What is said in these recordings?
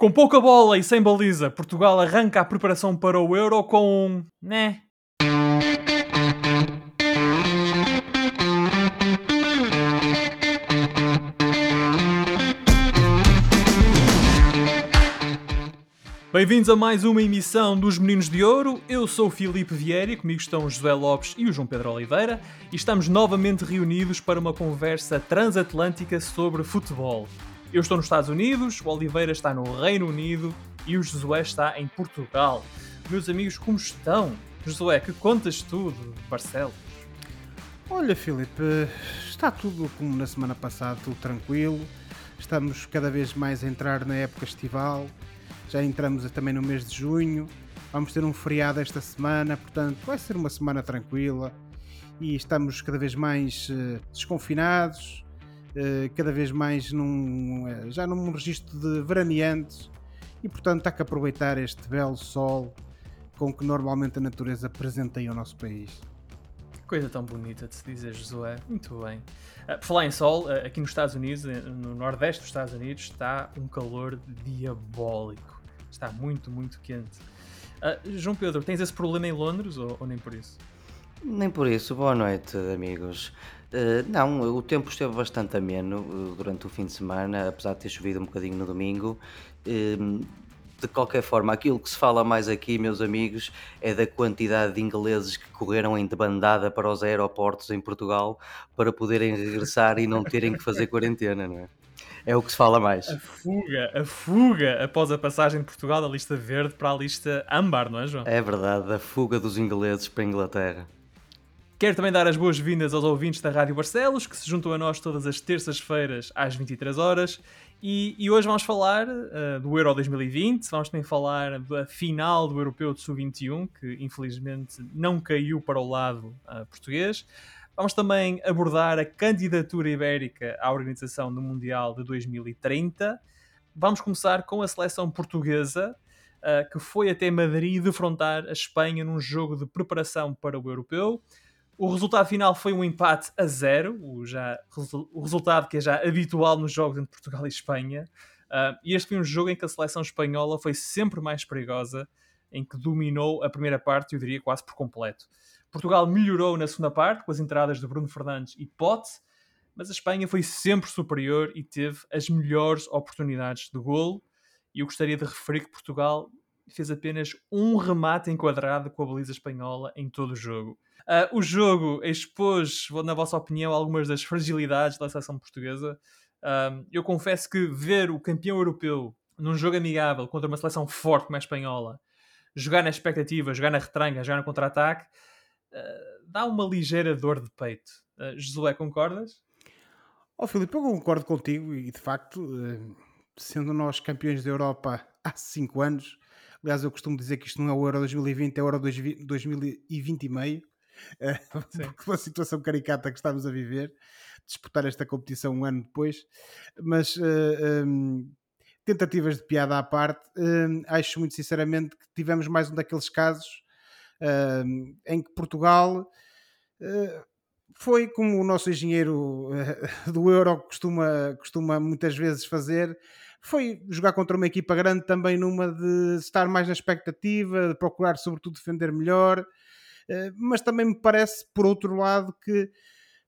Com pouca bola e sem baliza, Portugal arranca a preparação para o Euro com um... né? Bem-vindos a mais uma emissão dos Meninos de Ouro. Eu sou o Filipe Vieira, comigo estão o José Lopes e o João Pedro Oliveira e estamos novamente reunidos para uma conversa transatlântica sobre futebol. Eu estou nos Estados Unidos, o Oliveira está no Reino Unido e o Josué está em Portugal. Meus amigos, como estão? Josué, que contas tudo Barcelos? Olha, Filipe, está tudo como na semana passada, tudo tranquilo. Estamos cada vez mais a entrar na época estival. Já entramos também no mês de junho. Vamos ter um feriado esta semana, portanto, vai ser uma semana tranquila. E estamos cada vez mais uh, desconfinados, cada vez mais num, uh, já num registro de veraneantes. E portanto, há que aproveitar este belo sol com que normalmente a natureza presenteia o nosso país. Coisa tão bonita de se dizer, Josué. Muito bem. Uh, por falar em sol, uh, aqui nos Estados Unidos, no nordeste dos Estados Unidos, está um calor diabólico. Está muito, muito quente. Uh, João Pedro, tens esse problema em Londres ou, ou, nem por isso? Nem por isso. Boa noite, amigos. Não, o tempo esteve bastante ameno durante o fim de semana, apesar de ter chovido um bocadinho no domingo de qualquer forma, aquilo que se fala mais aqui, meus amigos, é da quantidade de ingleses que correram em debandada para os aeroportos em Portugal para poderem regressar e não terem que fazer quarentena, não é? É o que se fala mais. A fuga, a fuga após a passagem de Portugal da lista verde para a lista âmbar, não é, João? É verdade, a fuga dos ingleses para a Inglaterra. Quero também dar as boas-vindas aos ouvintes da Rádio Barcelos, que se juntam a nós todas as terças-feiras às 23 horas e, e, hoje vamos falar uh, do Euro 2020, vamos também falar da final do Europeu de Sub-21, que infelizmente não caiu para o lado uh, português. Vamos também abordar a candidatura ibérica à organização do Mundial de 2030. Vamos começar com a seleção portuguesa, uh, que foi até Madrid defrontar a Espanha num jogo de preparação para o Europeu. O resultado final foi um empate a zero, o, já, o resultado que é já habitual nos jogos entre Portugal e Espanha. Uh, e este foi um jogo em que a seleção espanhola foi sempre mais perigosa, em que dominou a primeira parte, eu diria quase por completo. Portugal melhorou na segunda parte, com as entradas de Bruno Fernandes e Pote, mas a Espanha foi sempre superior e teve as melhores oportunidades de golo. E eu gostaria de referir que Portugal fez apenas um remate enquadrado com a baliza espanhola em todo o jogo. Uh, o jogo expôs, na vossa opinião, algumas das fragilidades da seleção portuguesa. Uh, eu confesso que ver o campeão europeu num jogo amigável contra uma seleção forte como a espanhola, jogar na expectativa, jogar na retranca, jogar no contra-ataque, uh, dá uma ligeira dor de peito. Uh, Josué, concordas? Ó oh, Filipe, eu concordo contigo e de facto, sendo nós campeões da Europa há 5 anos, aliás, eu costumo dizer que isto não é o Euro 2020, é o Euro 2020 e meio. uma situação caricata que estamos a viver, disputar esta competição um ano depois, mas uh, eh, um, ehm, tentativas de piada à parte, uh, acho muito sinceramente que tivemos mais um daqueles casos uh, em que Portugal eh, foi como o nosso engenheiro do Euro costuma, costuma muitas vezes fazer, foi jogar contra uma equipa grande também numa de estar mais na expectativa, de procurar sobretudo defender melhor, eh, mas também me parece, por outro lado, que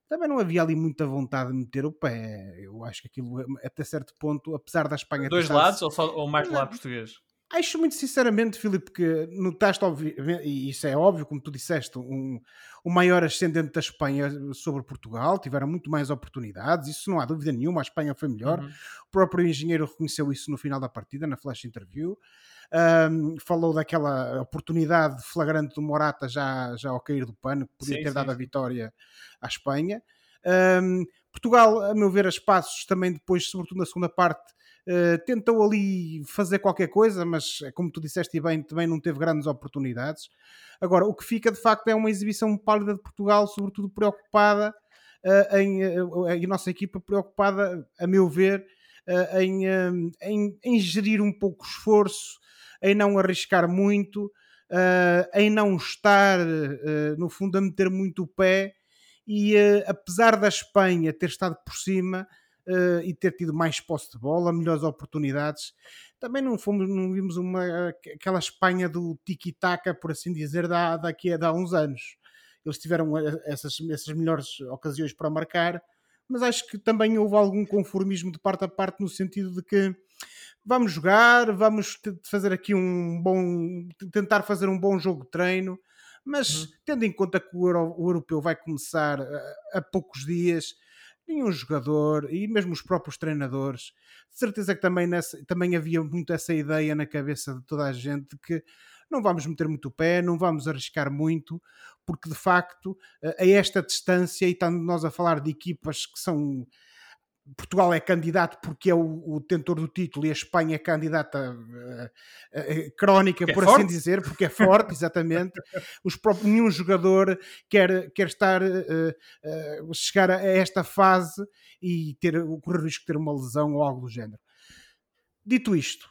também não havia ali muita vontade de meter o pé. Eu acho que aquilo, até certo ponto, apesar da Espanha. Dois lados ou, só, ou mais do lado português? Acho muito sinceramente, Filipe, que notaste, e isso é óbvio, como tu disseste, um, o maior ascendente da Espanha sobre Portugal, tiveram muito mais oportunidades, isso não há dúvida nenhuma, a Espanha foi melhor. Uhum. O próprio engenheiro reconheceu isso no final da partida, na flash interview. Um, falou daquela oportunidade flagrante do Morata já, já ao cair do pano, que podia sim, ter sim, dado a vitória à Espanha. Um, Portugal, a meu ver, a espaços também depois, sobretudo na segunda parte, uh, tentou ali fazer qualquer coisa, mas como tu disseste bem, também não teve grandes oportunidades. Agora, o que fica de facto é uma exibição pálida de Portugal, sobretudo preocupada uh, em uh, a nossa equipa preocupada, a meu ver, em, em, em gerir um pouco o esforço, em não arriscar muito, uh, em não estar, uh, no fundo, a meter muito o pé. E uh, apesar da Espanha ter estado por cima, e ter tido mais posse de bola, melhores oportunidades. Também não, fomos, não vimos uma, aquela Espanha do tiki-taka, por assim dizer, da, daqui a, há uns anos. Eles tiveram eh, essas, essas melhores ocasiões para marcar, mas acho que também houve algum conformismo de parte a parte no sentido de que vamos jogar, vamos fazer aqui um bom, tentar fazer um bom jogo de treino, mas uhum. tendo em conta que o, Euro, o europeu vai começar a, a, poucos dias, nenhum jogador e mesmo os próprios treinadores, de certeza que também, nessa, também havia muito essa ideia na cabeça de toda a gente que não vamos meter muito o pé, não vamos arriscar muito, porque de facto, a esta distância, e estando nós a falar de equipas que são Portugal é candidato porque é o, o detentor do título e a Espanha é candidata uh, uh, crónica, por assim dizer, porque é forte, exatamente. Os próprios, nenhum jogador quer, quer estar uh, chegar a esta fase e ter, correr o risco de ter uma lesão ou algo do género. Dito isto,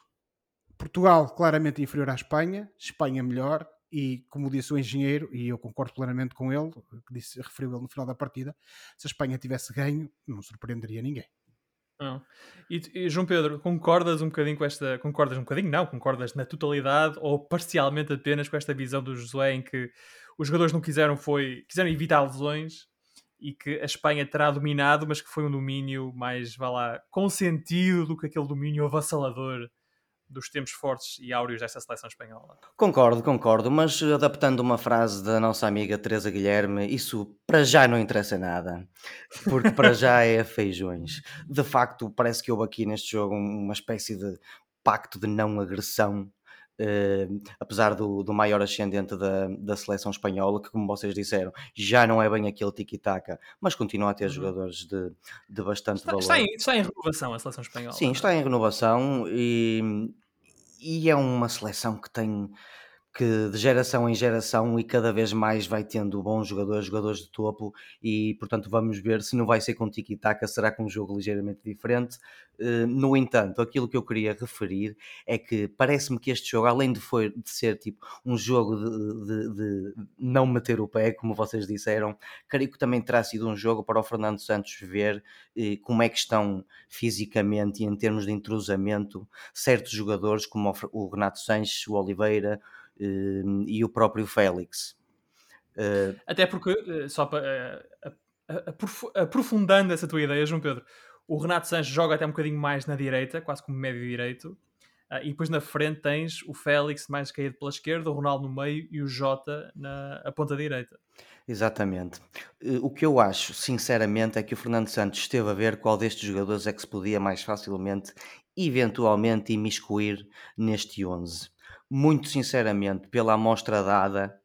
Portugal claramente inferior à Espanha, Espanha melhor, e como disse o engenheiro, e eu concordo plenamente com ele, que disse, referiu ele no final da partida, se a Espanha tivesse ganho, não surpreenderia ninguém. Não. E, e, João Pedro, concordas um bocadinho com esta. Concordas um bocadinho? Não, concordas na totalidade ou parcialmente apenas com esta visão do Josué em que os jogadores não quiseram foi. quiseram evitar lesões e que a Espanha terá dominado, mas que foi um domínio mais, vá lá, consentido do que aquele domínio avassalador dos tempos fortes e áureos desta seleção espanhola. Concordo, concordo, mas adaptando uma frase da nossa amiga Teresa Guilherme, isso para já não interessa nada, porque para já é feijões. De facto, parece que houve aqui neste jogo uma espécie de pacto de não agressão Uh, apesar do, do, maior ascendente da, da seleção espanhola, que, como vocês disseram, já não é bem aquele tiki-taka, mas continua a ter uhum. jogadores de, de bastante está, valor. Está em, está em, renovação a seleção espanhola. Sim, está em renovação e, e é uma seleção que tem que de geração em geração e cada vez mais vai tendo bons jogadores, jogadores de topo e portanto vamos ver se não vai ser com tiki-taka, será com um jogo ligeiramente diferente. Uh, no entanto, aquilo que eu queria referir é que parece-me que este jogo, além de, foi, de ser tipo um jogo de, de, de, não meter o pé, como vocês disseram, creio que também terá sido um jogo para o Fernando Santos ver uh, como é que estão fisicamente e em termos de entrosamento certos jogadores como o Renato Sanches, o Oliveira, e o próprio Félix. Eh, Até porque, eh, só para eh, aprofundando essa tua ideia, João Pedro, o Renato Sanches joga até um bocadinho mais na direita, quase como médio direito, e depois na frente tens o Félix mais caído pela esquerda, o Ronaldo no meio e o Jota na a ponta direita. Exatamente. O que eu acho, sinceramente, é que o Fernando Santos esteve a ver qual destes jogadores é que se podia mais facilmente, eventualmente, imiscuir neste 11 muito sinceramente, pela amostra dada,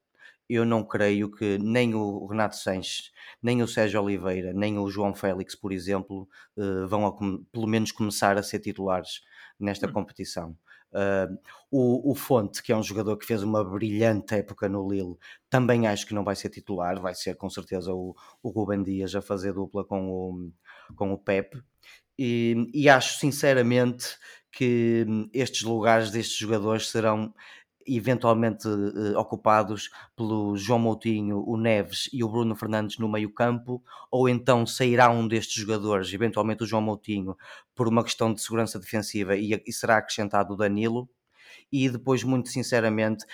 eu não creio que nem o Renato Sanches, nem o Sérgio Oliveira, nem o João Félix, por exemplo, uh, vão a, pelo menos começar a ser titulares nesta hum. competição. Uh, o, o, Fonte, que é um jogador que fez uma brilhante época no Lille, também acho que não vai ser titular, vai ser com certeza o, o Ruben Dias a fazer dupla com o, com o Pep. E, e acho sinceramente que hum, estes lugares destes jogadores serão eventualmente uh, ocupados pelo João Moutinho, o Neves e o Bruno Fernandes no meio campo, ou então sairá um destes jogadores, eventualmente o João Moutinho, por uma questão de segurança defensiva e, e será acrescentado o Danilo, e depois, muito sinceramente,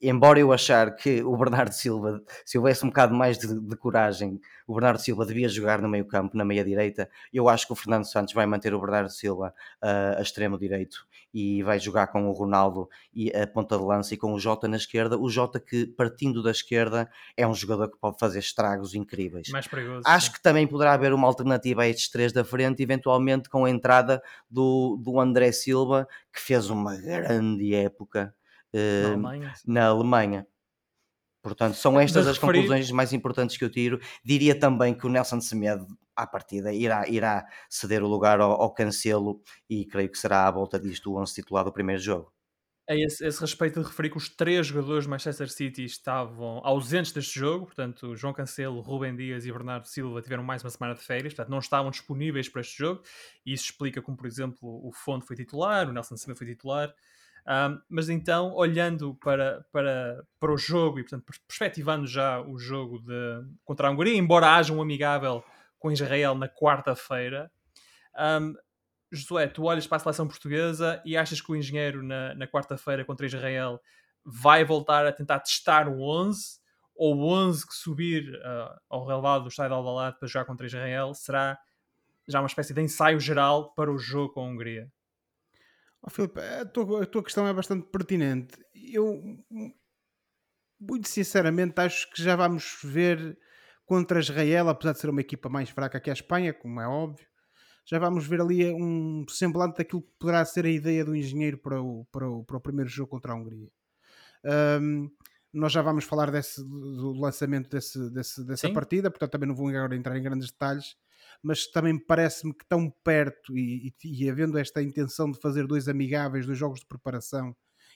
embora eu achar que o Bernardo Silva, se houvesse um bocado mais de, de, coragem, o Bernardo Silva devia jogar no meio campo, na meia direita, eu acho que o Fernando Santos vai manter o Bernardo Silva uh, a extremo direito e vai jogar com o Ronaldo e a ponta de lança e com o Jota na esquerda, o Jota que partindo da esquerda é um jogador que pode fazer estragos incríveis. Mais perigoso. Acho sim. que também poderá haver uma alternativa a estes três da frente, eventualmente com a entrada do, do André Silva, que fez uma grande época na eh, Alemanha. Na Alemanha. Portanto, são estas as referir... conclusões mais importantes que eu tiro. Diria também que o Nelson Semedo, à partida, irá, irá ceder o lugar ao, ao Cancelo e creio que será à volta disto o 11 titular do primeiro jogo. A esse, esse, respeito de referir que os três jogadores do Manchester City estavam ausentes deste jogo, portanto, João Cancelo, Rubem Dias e Bernardo Silva tiveram mais uma semana de férias, portanto, não estavam disponíveis para este jogo, e isso explica como, por exemplo, o Fonte foi titular, o Nelson Semedo foi titular, um, mas então, olhando para, para, para o jogo e, portanto, perspectivando já o jogo de, contra a Hungria, embora haja um amigável com Israel na quarta-feira, Um, Josué, tu olhas para a seleção portuguesa e achas que o engenheiro na, na quarta-feira contra Israel vai voltar a tentar testar o 11 ou o 11 que subir uh, ao relevado do estádio de Alvalade para jogar contra Israel será já uma espécie de ensaio geral para o jogo com a Hungria? Oh, Filipe, a tua, a tua questão é bastante pertinente. Eu, muito sinceramente, acho que já vamos ver contra Israel, apesar de ser uma equipa mais fraca que a Espanha, como é óbvio, já vamos ver ali um semblante daquilo que poderá ser a ideia do engenheiro para o, para o, para o primeiro jogo contra a Hungria. Um, nós já vamos falar desse, do lançamento desse, desse, dessa Sim. partida, portanto também não vou agora entrar em grandes detalhes, mas também parece-me que tão perto e, e, e, havendo esta intenção de fazer dois amigáveis, dois jogos de preparação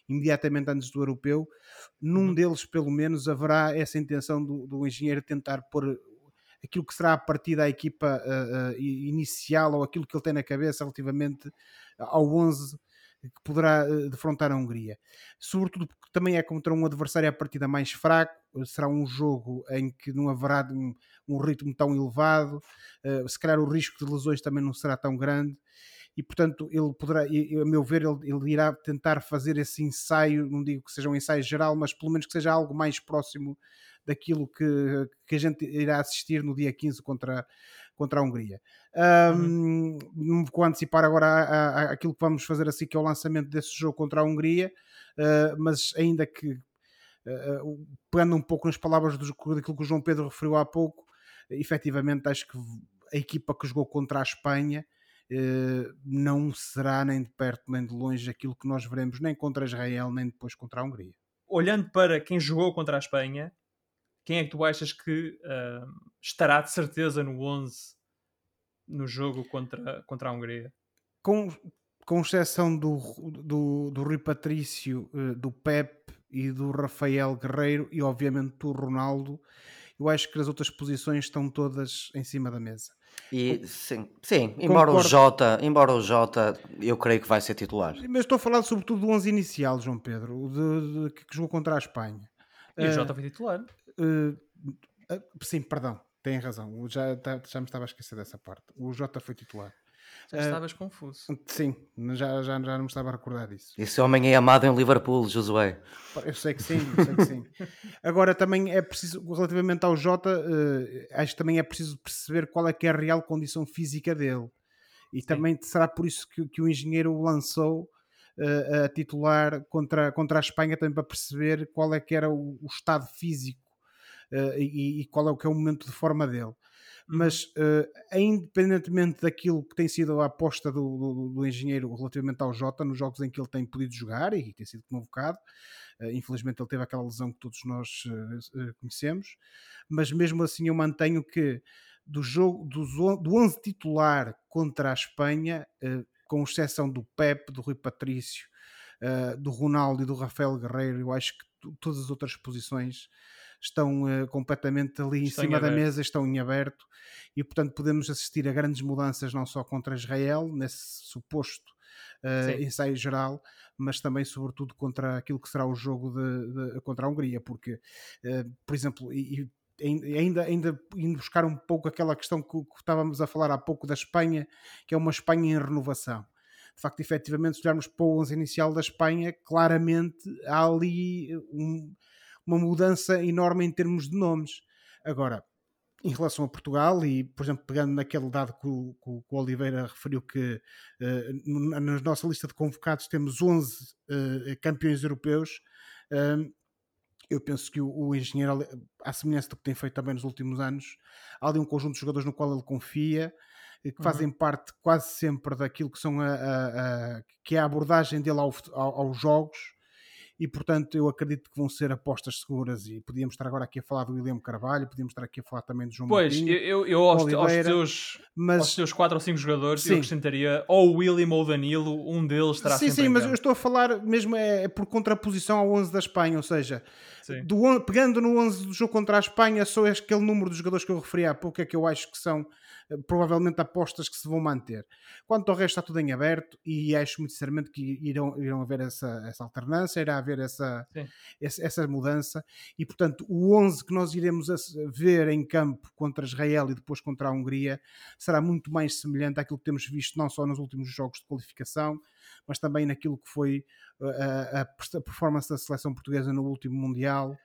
imediatamente antes do europeu, num uhum. deles pelo menos haverá essa intenção do, do engenheiro tentar pôr aquilo que será a partida da equipa uh, uh, inicial ou aquilo que ele tem na cabeça relativamente ao 11 que poderá uh, defrontar a Hungria. Sobretudo porque também é contra um adversário a partida mais fraco, será um jogo em que não haverá um, um ritmo tão elevado, se calhar o risco de lesões também não será tão grande e portanto ele poderá, a meu ver, ele, ele, irá tentar fazer esse ensaio, não digo que seja um ensaio geral, mas pelo menos que seja algo mais próximo daquilo que, que a gente irá assistir no dia 15 contra, contra a Hungria. Um, uhum. Não vou antecipar agora a, a, aquilo que vamos fazer assim, que é o lançamento desse jogo contra a Hungria, uh, mas ainda que, uh, pegando um pouco nas palavras do, daquilo que o João Pedro referiu há pouco, efetivamente acho que a equipa que jogou contra a Espanha não será nem de perto nem de longe aquilo que nós veremos nem contra Israel nem depois contra a Hungria. Olhando para quem jogou contra a Espanha, quem é que tu achas que uh, estará de certeza no 11 no jogo contra, contra a Hungria? Com, com exceção do, do, do Rui Patrício, uh, do Pep e do Rafael Guerreiro e obviamente do Ronaldo, eu acho que as outras posições estão todas em cima da mesa. E sim, sim embora o Jota, embora o Jota, eu creio que vai ser titular. Mas estou a falar sobretudo do 11 inicial, João Pedro, de, de, que jogou contra a Espanha. E o Jota foi titular. Uh, sim, perdão, tem razão. Já, já me estava a esquecer dessa parte. O Jota foi titular. Já estavas uh, confuso. Sim, já, já, já não me estava a recordar disso. Esse homem é amado em Liverpool, Josué. Eu sei que sim, eu sei que sim. Agora também é preciso, relativamente ao Jota, uh, acho que também é preciso perceber qual é que é a real condição física dele. E sim. também será por isso que, que o engenheiro o lançou uh, a titular contra, contra a Espanha, também para perceber qual é que era o, o estado físico uh, e, e, qual é o que é o momento de forma dele. Mas, uh, independentemente daquilo que tem sido a aposta do, do, do, engenheiro relativamente ao Jota, nos jogos em que ele tem podido jogar e tem sido convocado, uh, infelizmente ele teve aquela lesão que todos nós conhecemos, mas mesmo assim eu mantenho que do jogo do, do 11 titular contra a Espanha, com exceção do Pep, do Rui Patrício, do Ronaldo e do Rafael Guerreiro, eu acho que todas as outras posições estão uh, completamente ali estão em cima em da mesa, estão em aberto. E portanto podemos assistir a grandes mudanças não só contra Israel, nesse suposto uh, ensaio geral, mas também sobretudo contra aquilo que será o jogo de, de contra a Hungria, porque uh, por exemplo, e, e ainda, ainda indo buscar um pouco aquela questão que, que, estávamos a falar há pouco da Espanha, que é uma Espanha em renovação. De facto, efetivamente, se olharmos para o 11 inicial da Espanha, claramente há ali um, uma mudança enorme em termos de nomes. Agora, em relação a Portugal, e por exemplo, pegando naquele dado que o, que o Oliveira referiu que uh, na nossa lista de convocados temos 11 uh, eh, campeões europeus, uh, eu penso que o, o, engenheiro, à semelhança do que tem feito também nos últimos anos, há ali um conjunto de jogadores no qual ele confia, que uhum. fazem parte quase sempre daquilo que são a, a, a que é a abordagem dele ao, ao, aos jogos e portanto eu acredito que vão ser apostas seguras. E podíamos estar agora aqui a falar do William Carvalho, podíamos estar aqui a falar também do João Pois, Martinho, eu, eu aos, Oliveira, aos, teus, mas... aos teus 4 ou 5 jogadores sim. eu acrescentaria ou o William ou o Danilo, um deles estará sim, Sim, mas eu estou a falar mesmo é, é por contraposição ao 11 da Espanha, ou seja, do, pegando no 11 do jogo contra a Espanha, só aquele número de jogadores que eu referi há pouco é que eu acho que são provavelmente apostas que se vão manter. Quanto ao resto, está tudo em aberto e acho muito sinceramente que irão, irão haver essa, essa alternância, irá haver essa, essa, essa, mudança. E, portanto, o 11 que nós iremos ver em campo contra Israel e depois contra a Hungria será muito mais semelhante àquilo que temos visto não só nos últimos jogos de qualificação, mas também naquilo que foi a, a, a performance da seleção portuguesa no último Mundial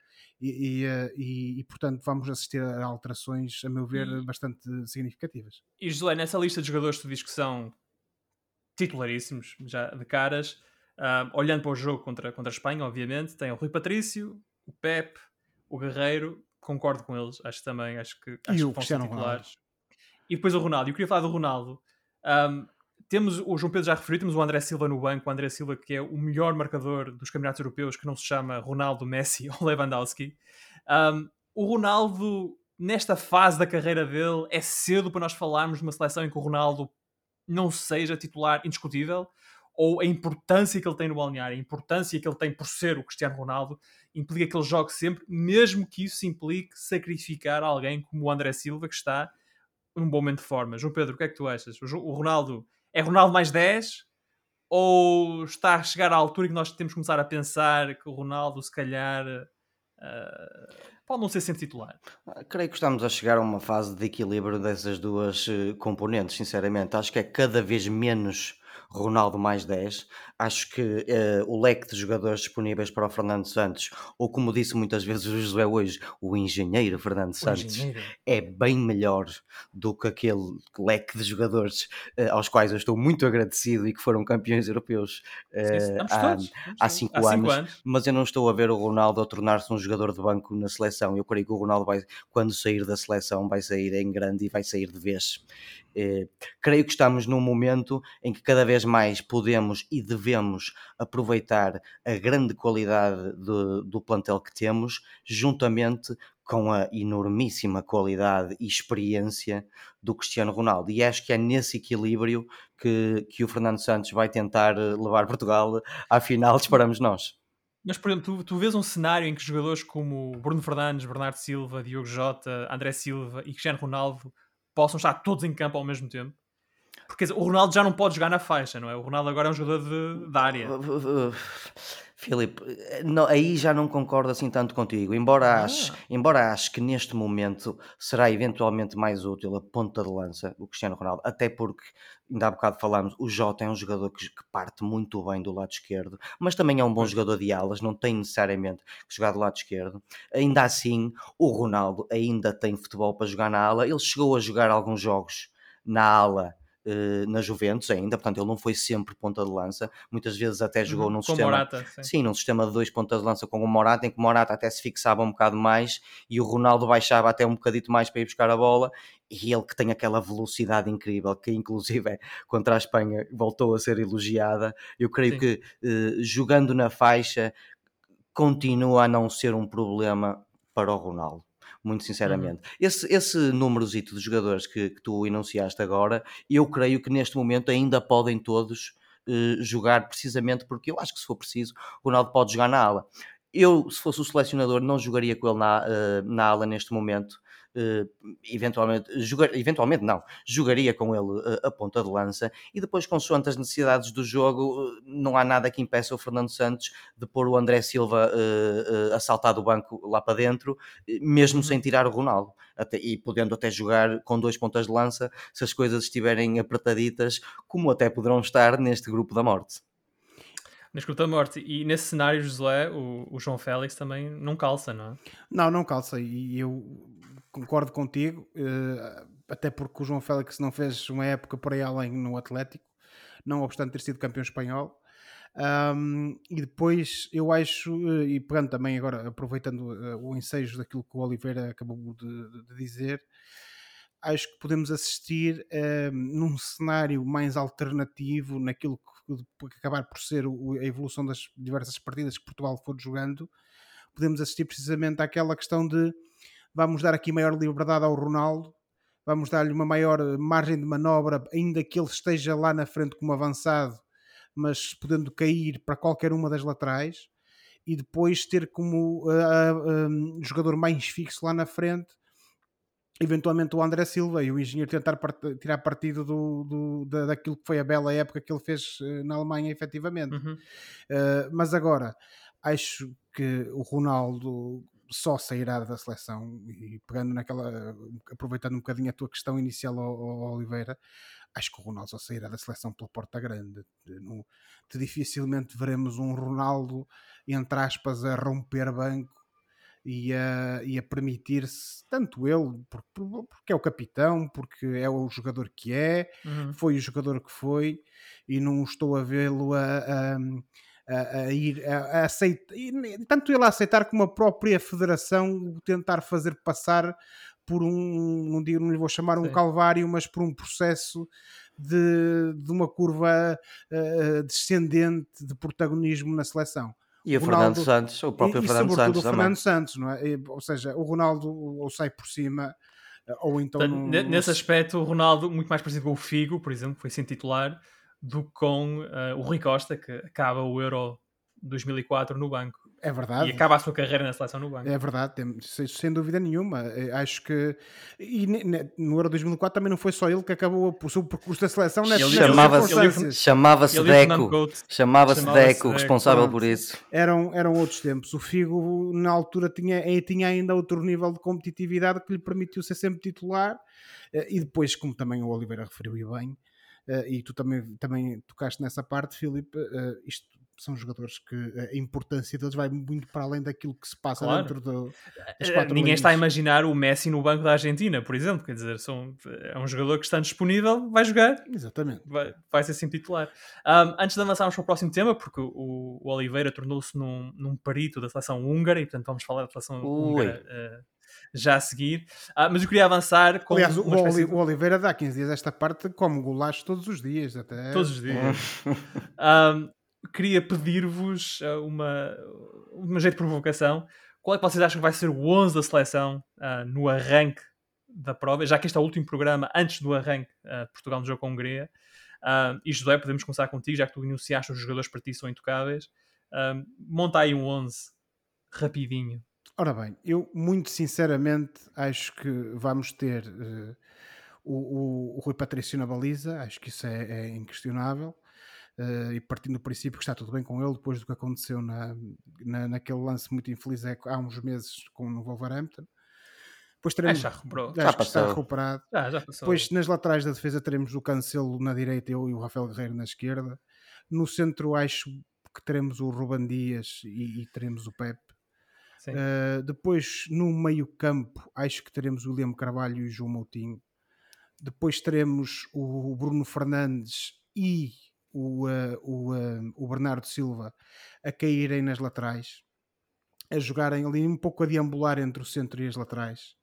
e, e, e, e, portanto vamos assistir a alterações, a meu ver, e, bastante significativas. E José, nessa lista de jogadores que tu diz que são titularíssimos, já de caras, uh, olhando para o jogo contra, contra a Espanha, obviamente, tem o Rui Patrício, o Pep, o Guerreiro, concordo com eles, acho também, acho que, acho e o Cristiano Ronaldo. E depois o Ronaldo, eu queria falar do Ronaldo. Um, temos, o João Pedro já referiu, temos o André Silva no banco, o André Silva que é o melhor marcador dos campeonatos europeus, que não se chama Ronaldo, Messi ou Lewandowski. Um, o Ronaldo, nesta fase da carreira dele, é cedo para nós falarmos de uma seleção em que o Ronaldo não seja titular indiscutível, ou a importância que ele tem no balneário, a importância que ele tem por ser o Cristiano Ronaldo, implica que ele jogue sempre, mesmo que isso implique sacrificar alguém como o André Silva, que está num bom momento de forma. João Pedro, o que é que tu achas? O Ronaldo é Ronaldo mais 10? Ou está a chegar à altura que nós temos que começar a pensar que o Ronaldo, se calhar, uh, pode não ser sempre titular? Ah, creio que estamos a chegar a uma fase de equilíbrio dessas duas eh, componentes, sinceramente. Acho que é cada vez menos Ronaldo mais 10. Acho que uh, o leque de jogadores disponíveis para o Fernando Santos, ou como disse muitas vezes o José hoje, o engenheiro Fernando Santos, engenheiro. é bem melhor do que aquele leque de jogadores uh, aos quais eu estou muito agradecido e que foram campeões europeus uh, há, há, cinco, há anos, cinco anos. Mas eu não estou a ver o Ronaldo a tornar-se um jogador de banco na seleção. Eu creio que o Ronaldo vai, quando sair da seleção, vai sair em grande e vai sair de vez. Creio que estamos num momento em que cada vez mais podemos e devemos aproveitar a grande qualidade do, do plantel que temos, juntamente com a enormíssima qualidade e experiência do Cristiano Ronaldo. E acho que é nesse equilíbrio que, que o Fernando Santos vai tentar eh, levar Portugal à final, esperamos nós. Mas, por exemplo, tu, tu vês um cenário em que jogadores como Bruno Fernandes, Bernardo Silva, Diogo Jota, André Silva e Cristiano Ronaldo possam estar todos em campo ao mesmo tempo. Porque o Ronaldo já não pode jogar na faixa, não é? O Ronaldo agora é um jogador de, de área. Filipe, não, aí já não concordo assim tanto contigo. Embora, ah. ache, embora ache que neste momento será eventualmente mais útil a ponta de lança, o Cristiano Ronaldo, até porque, ainda há bocado falámos, o Jota é um jogador que, que, parte muito bem do lado esquerdo, mas também é um bom jogador de alas, não tem necessariamente que jogar do lado esquerdo. Ainda assim, o Ronaldo ainda tem futebol para jogar na ala. Ele chegou a jogar alguns jogos na ala uh, na Juventus ainda, portanto ele não foi sempre ponta de lança, muitas vezes até jogou uhum, num sistema, Morata, sim. sim. num sistema de dois pontas de lança com o Morata, em que o Morata até se fixava um bocado mais e o Ronaldo baixava até um bocadito mais para ir buscar a bola e ele que tem aquela velocidade incrível, que inclusive é, contra a Espanha voltou a ser elogiada, eu creio sim. que uh, jogando na faixa continua a não ser um problema para o Ronaldo muito sinceramente. Uhum. Esse, esse númerozito de jogadores que, que, tu enunciaste agora, eu creio que neste momento ainda podem todos uh, jogar precisamente porque eu acho que se for preciso, o Ronaldo pode jogar na ala. Eu, se fosse o selecionador, não jogaria com ele na, uh, na ala neste momento, eventualmente, jogar, eventualmente não, jogaria com ele uh, a ponta de lança e depois, consoante as necessidades do jogo, uh, não há nada que impeça o Fernando Santos de pôr o André Silva a saltar do banco lá para dentro, mesmo uhum. sem tirar o Ronaldo. Até, e podendo até jogar com dois pontas de lança se as coisas estiverem apertaditas, como até poderão estar neste grupo da morte neste grupo da morte. E nesse cenário, José, o, o, João Félix também não calça, não é? Não, não calça. E eu concordo contigo, uh, até porque o João Félix não fez uma época por aí além no Atlético, não obstante ter sido campeão espanhol. Um, e depois eu acho, uh, e pegando também agora, aproveitando uh, o ensejo daquilo que o Oliveira acabou de, de dizer, acho que podemos assistir num cenário mais alternativo naquilo que, que acabar por ser o, a evolução das diversas partidas que Portugal for jogando, podemos assistir precisamente àquela questão de vamos dar aqui maior liberdade ao Ronaldo, vamos dar-lhe uma maior margem de manobra, ainda que ele esteja lá na frente como avançado, mas podendo cair para qualquer uma das laterais, e depois ter como uh, uh, um, jogador mais fixo lá na frente eventualmente o André Silva e o engenheiro tentar part tirar partido do, do, da, daquilo que foi a bela época que ele fez uh, na Alemanha, efetivamente. Uhum. Uh, mas agora, acho que o Ronaldo só sairá da seleção e pegando naquela, aproveitando um bocadinho a tua questão inicial ao, Oliveira, acho que o Ronaldo só sairá da seleção pela porta grande. Não, dificilmente veremos um Ronaldo, entre aspas, a romper banco e a, e a permitir-se, tanto ele, porque é o capitão, porque é o jogador que é, uhum. foi o jogador que foi, e não estou a vê-lo a, a, a, a, ir a, a aceitar, tanto ele a aceitar como a própria federação tentar fazer passar por um, não, digo, não lhe vou chamar um Sim. calvário, mas por um processo de, de uma curva uh, descendente de protagonismo na seleção. E o, Ronaldo, Fernando Santos, o próprio e, Fernando e Santos o Fernando Santos, não é? ou seja, o Ronaldo ou sai por cima eh, ou então... Portanto, nesse num... aspecto, o Ronaldo muito mais parecido com o Figo, por exemplo, foi sem titular, do que com uh, o Rui Costa, que acaba o Euro 2004 no banco. É verdade. E acaba a sua carreira na seleção no banco. É verdade, sem dúvida nenhuma. Eh, acho que. E no Euro 2004 também não foi só ele que acabou o seu percurso da seleção nessas Chamava-se chamava-se Deco. Chamava-se Deco, responsável por isso. Eram, eram outros tempos. O Figo, na altura, tinha, eh, tinha ainda outro nível de competitividade que lhe permitiu ser sempre titular. E depois, como também o Oliveira referiu e bem, e tu também, também tocaste nessa parte, Filipe, isto são jogadores que a importância deles vai muito para além daquilo que se passa claro. dentro do, das eh, quatro Ninguém está a imaginar o Messi no banco da Argentina, por exemplo. Quer dizer, são, é um jogador que está disponível, vai jogar. Exatamente. Vai, vai ser sempre titular. Um, antes de avançarmos para o próximo tema, porque o, o Oliveira tornou-se num, num perito da seleção húngara e, portanto, vamos falar da seleção Ui. húngara. Uh, já a seguir, uh, mas eu queria avançar com. Aliás, o, espécie... o, Oliveira dá 15 dias esta parte como golaço todos os dias, até. Todos os dias. um, queria pedir-vos uh, uma, uma jeito de provocação. Qual é que vocês acham que vai ser o 11 da seleção uh, no arranque da prova? Já que este é o último programa antes do arranque uh, Portugal no jogo com a Hungria. Uh, e José, podemos começar contigo, já que tu enunciaste os jogadores para ti são intocáveis. Uh, monta aí um 11 rapidinho. Ora bem, eu muito sinceramente acho que vamos ter uh, o, o, o Rui Patrício na baliza, acho que isso é, é inquestionável uh, e partindo do princípio que está tudo bem com ele depois do que aconteceu na, na, naquele lance muito infeliz é, há uns meses com o Wolverhampton. Depois teremos, já recuperou. Já, já está recuperado. Já, já passou. Depois nas laterais da defesa teremos o Cancelo na direita eu e o Rafael Guerreiro na esquerda. No centro acho que teremos o Ruban Dias e, e teremos o Pepe. Uh, depois no meio campo acho que teremos o William Carvalho e o João Moutinho. Depois teremos o Bruno Fernandes e o, uh, o, uh, o Bernardo Silva a caírem nas laterais, a jogarem ali um pouco a deambular entre o centro e as laterais.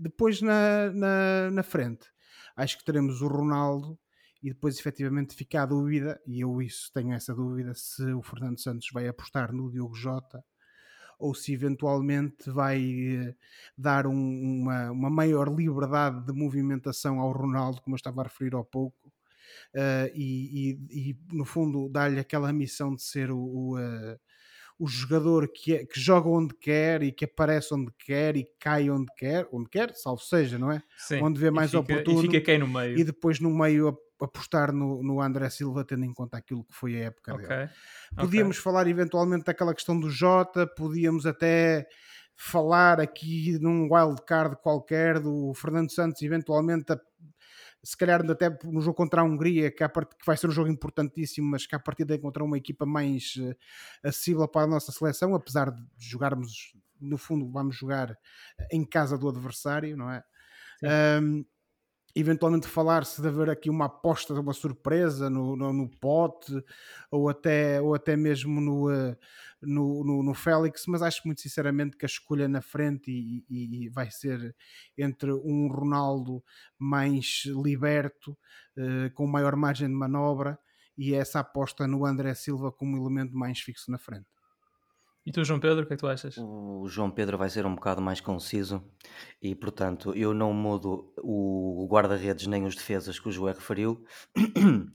Depois na, na, na, frente, acho que teremos o Ronaldo e depois efetivamente fica a dúvida, e eu isso tenho essa dúvida, se o Fernando Santos vai apostar no Diogo Jota ou se eventualmente vai dar um, uma, uma maior liberdade de movimentação ao Ronaldo, como eu estava a referir há pouco, uh, e, e, e, no fundo dar-lhe aquela missão de ser o, o, uh, o jogador que, é, que joga onde quer e que aparece onde quer e cai onde quer, onde quer, salvo seja, não é? Sim, onde vê mais fica, oportuno. E fica quem no meio. E depois no meio apostar no, no André Silva, tendo em conta aquilo que foi a época okay. dele. Podíamos okay. falar eventualmente daquela questão do Jota, podíamos até falar aqui num wild card qualquer do Fernando Santos eventualmente a se calhar até no jogo contra a Hungria, que, part... que vai ser um jogo importantíssimo, mas que a partir de encontrar uma equipa mais uh, acessível para a nossa seleção, apesar de jogarmos, no fundo, vamos jogar em casa do adversário, não é? Um, eventualmente falar-se de haver aqui uma aposta, uma surpresa no, no, no pote ou até, ou até mesmo no, uh, no, no, no, Félix, mas acho muito sinceramente que a escolha na frente e, e, e vai ser entre um Ronaldo mais liberto, uh, com maior margem de manobra, e essa aposta no André Silva como elemento mais fixo na frente. E tu, João Pedro, o que é que tu achas? O João Pedro vai ser um bocado mais conciso e, portanto, eu não mudo o guarda-redes nem os defesas que o Joé referiu.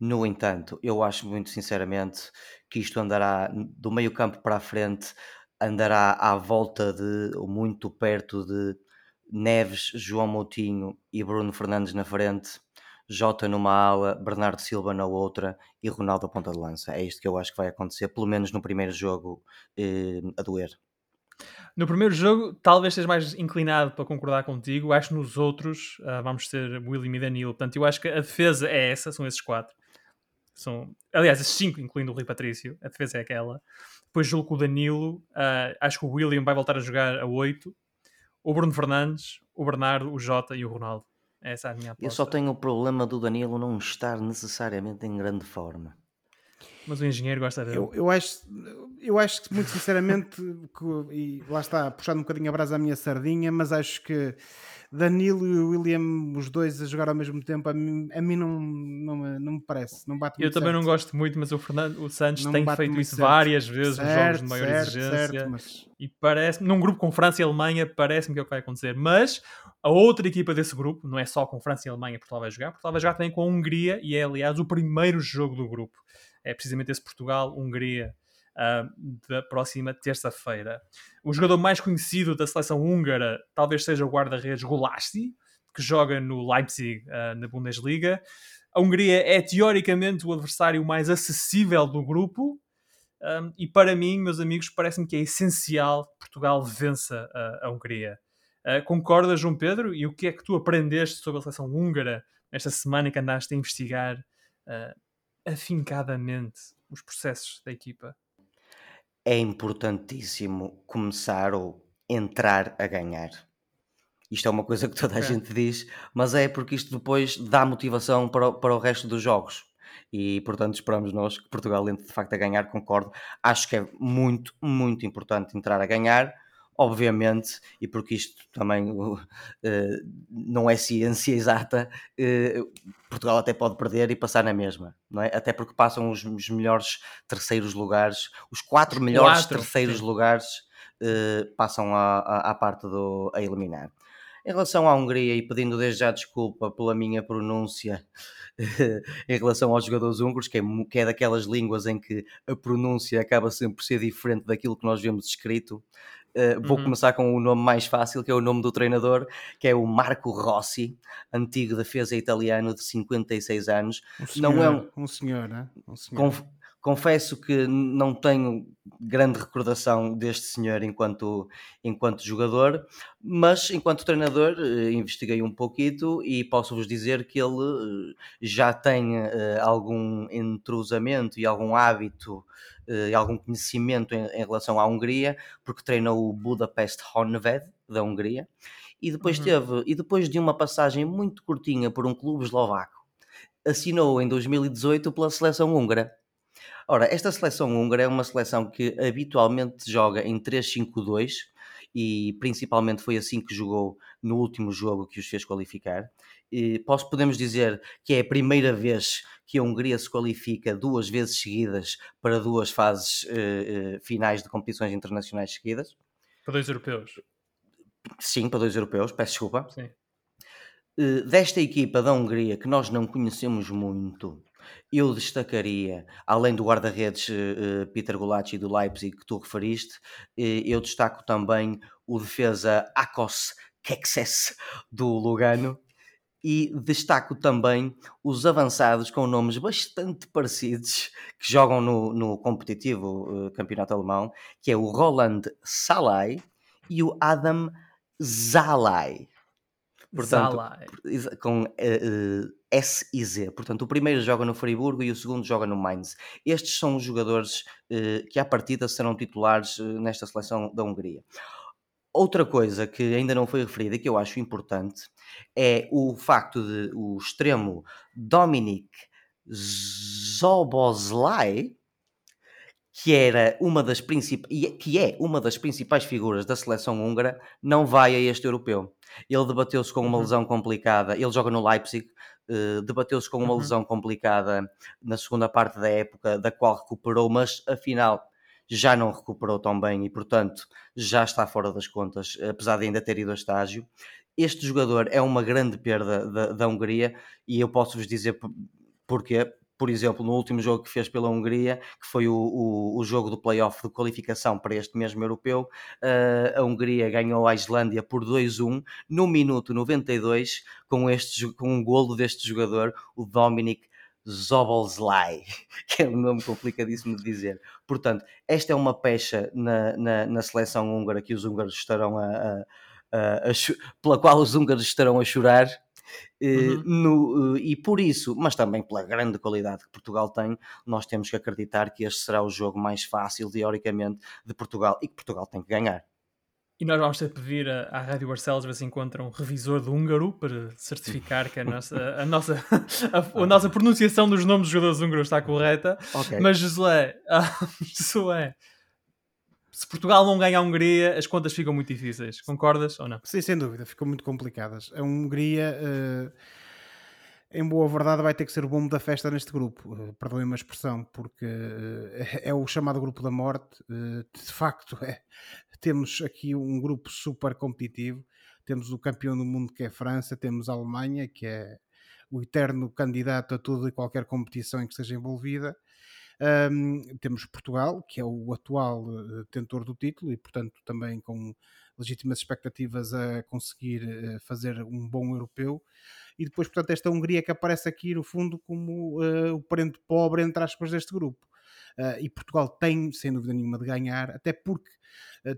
No entanto, eu acho muito sinceramente que isto andará do meio campo para a frente, andará à volta de, ou muito perto de Neves, João Moutinho e Bruno Fernandes na frente, Jota numa ala, Bernardo Silva na outra e Ronaldo a ponta de lança. É isto que eu acho que vai acontecer, pelo menos no primeiro jogo eh, a doer. No primeiro jogo, talvez esteja mais inclinado para concordar contigo. Acho que nos outros uh, vamos ter William e Danilo. Portanto, eu acho que a defesa é essa, são esses quatro. São, aliás, esses cinco, incluindo o Rui Patrício. A defesa é aquela. Depois julgo que o Danilo. Uh, acho que o William vai voltar a jogar a 8. O Bruno Fernandes, o Bernardo, o Jota e o Ronaldo. Essa é a minha aposta. Eu só tenho o problema do Danilo não estar necessariamente em grande forma. Mas o engenheiro gosta dele. Eu, eu, acho, eu acho que, muito sinceramente, que, e lá está, puxando um bocadinho a brasa à minha sardinha, mas acho que Danilo e William, os dois a jogar ao mesmo tempo, a mim, a mim não, não, me, não me parece. Não bate eu também certo. não gosto muito, mas o, Fernando, o Santos não tem feito isso certo. várias vezes certo, nos jogos de maior exigência. Mas... E parece num grupo com França e Alemanha, parece-me que é o que vai acontecer. Mas a outra equipa desse grupo, não é só com França e Alemanha, Portugal vai jogar, Portugal vai jogar também com a Hungria e é, aliás, o primeiro jogo do grupo. É precisamente esse Portugal-Hungria uh, da próxima terça-feira. O jogador mais conhecido da seleção húngara talvez seja o guarda-redes Gulácsi, que joga no Leipzig uh, na Bundesliga. A Hungria é teoricamente o adversário mais acessível do grupo. Um, e para mim, meus amigos, parece-me que é essencial que Portugal vença a, a Hungria. Uh, concordas, João Pedro? E o que é que tu aprendeste sobre a seleção húngara nesta semana que andaste a investigar uh, afincadamente os processos da equipa? É importantíssimo começar ou entrar a ganhar. Isto é uma coisa que toda a gente diz, mas é porque isto depois dá motivação para o, para o resto dos jogos. E portanto esperamos nós que Portugal entre de facto a ganhar, concordo. Acho que é muito, muito importante entrar a ganhar obviamente, e porque isto também uh, não é ciência exata, uh, Portugal até pode perder e passar na mesma, não é? Até porque passam os, os melhores terceiros lugares, os quatro melhores quatro, terceiros sim. lugares uh, passam à, à, à, parte do a eliminar. Em relação à Hungria, e pedindo desde já desculpa pela minha pronúncia em relação aos jogadores húngaros, que é, que é daquelas línguas em que a pronúncia acaba sempre por ser diferente daquilo que nós vemos escrito, Uh, vou uhum. começar com o nome mais fácil, que é o nome do treinador, que é o Marco Rossi, antigo defesa italiano de 56 anos. Um senhor, não é um, um senhor, né? um senhor. Conf, confesso que não tenho grande recordação deste senhor enquanto, enquanto jogador, mas enquanto treinador uh, investiguei um pouquinho e posso-vos dizer que ele uh, já tem algum entrosamento e algum hábito e algum conhecimento em, em, relação à Hungria, porque treinou o Budapest Honved da Hungria, e depois uhum. teve, e depois de uma passagem muito curtinha por um clube eslovaco, assinou em 2018 pela seleção húngara. Ora, esta seleção húngara é uma seleção que habitualmente joga em 3-5-2 e principalmente foi assim que jogou no último jogo que os fez qualificar. E posso, podemos dizer que é a primeira vez que a Hungria se qualifica duas vezes seguidas para duas fases uh, uh, finais de competições internacionais seguidas. Para dois europeus? Sim, para dois europeus, peço desculpa. Sim. Uh, desta equipa da Hungria, que nós não conhecemos muito, eu destacaria, além do guarda-redes Peter Gulacsi do Leipzig que tu referiste, eu destaco também o defesa Akos Kekses do Lugano, e destaco também os avançados com nomes bastante parecidos que jogam no, no competitivo uh, campeonato alemão, que é o Roland Salai e o Adam Zalai. Portanto, Zalai. com uh, uh, S e Z. Portanto, o primeiro joga no Friburgo e o segundo joga no Mainz. Estes são os jogadores que à partida serão titulares nesta seleção da Hungria. Outra coisa que ainda não foi referida e que eu acho importante é o facto de o extremo Dominic Zoboslai, que era uma das principais é, que é uma das principais figuras da seleção húngara, não vai a este europeu. Ele debateu-se com uma uhum. lesão complicada. Ele joga no Leipzig. Uh, debateu-se com uma uhum. lesão complicada na segunda parte da época, da qual recuperou, mas afinal já não recuperou tão bem e, portanto, já está fora das contas, apesar de ainda ter ido a estágio. Este jogador é uma grande perda da, da Hungria e eu posso-vos dizer porquê. Por exemplo, no último jogo que fez pela Hungria, que foi o, o, o jogo do playoff de qualificação para este mesmo europeu, uh, a Hungria ganhou a Islândia por 2-1 no minuto 92 com, este, com um golo deste jogador, o Dominic Zobolzlai, que é um nome complicadíssimo de dizer. Portanto, esta é uma pecha na, na, na seleção húngara que os húngaros estarão a, a, a, a pela qual os húngaros estarão a chorar uhum. No, eh, e por isso, mas também pela grande qualidade que Portugal tem, nós temos que acreditar que este será o jogo mais fácil, teoricamente, de Portugal e que Portugal tem que ganhar. E nós vamos ter que pedir à Rádio Barcelos ver se encontra um revisor de húngaro para certificar que a nossa, a nossa, a, a nossa pronunciação dos nomes dos jogadores húngaros está correta. Okay. Mas, Josué, Josué, se Portugal não ganha a Hungria, as contas ficam muito difíceis. Concordas ou não? Sim, sem dúvida, ficam muito complicadas. A Hungria, uh, em boa verdade, vai ter que ser o bombo da festa neste grupo. Uh, Perdoem-me a expressão, porque uh, é o chamado grupo da morte. Uh, de facto, é. temos aqui um grupo super competitivo. Temos o campeão do mundo, que é a França, temos a Alemanha, que é o eterno candidato a tudo e qualquer competição em que esteja envolvida. Um, temos Portugal, que é o atual uh, tentor do título e, portanto, também com legítimas expectativas a conseguir uh, fazer um bom europeu. E depois, portanto, esta Hungria que aparece aqui no fundo como uh, o parente pobre, entre aspas, deste grupo. E Portugal tem, sem dúvida nenhuma, de ganhar, até porque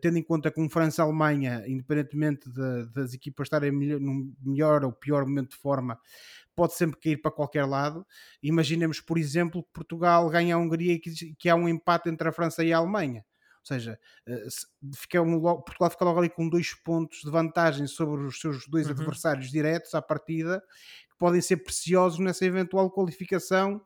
tendo em conta que um França-Alemanha, independentemente de, das equipas estarem melhor, num melhor ou pior momento de forma, pode sempre cair para qualquer lado. Imaginemos, por exemplo, que Portugal ganha a Hungria e que, que há um empate entre a França e a Alemanha. Ou seja, eh, fica um, Portugal fica logo ali com dois pontos de vantagem sobre os seus dois uhum. adversários diretos à partida, que podem ser preciosos nessa eventual qualificação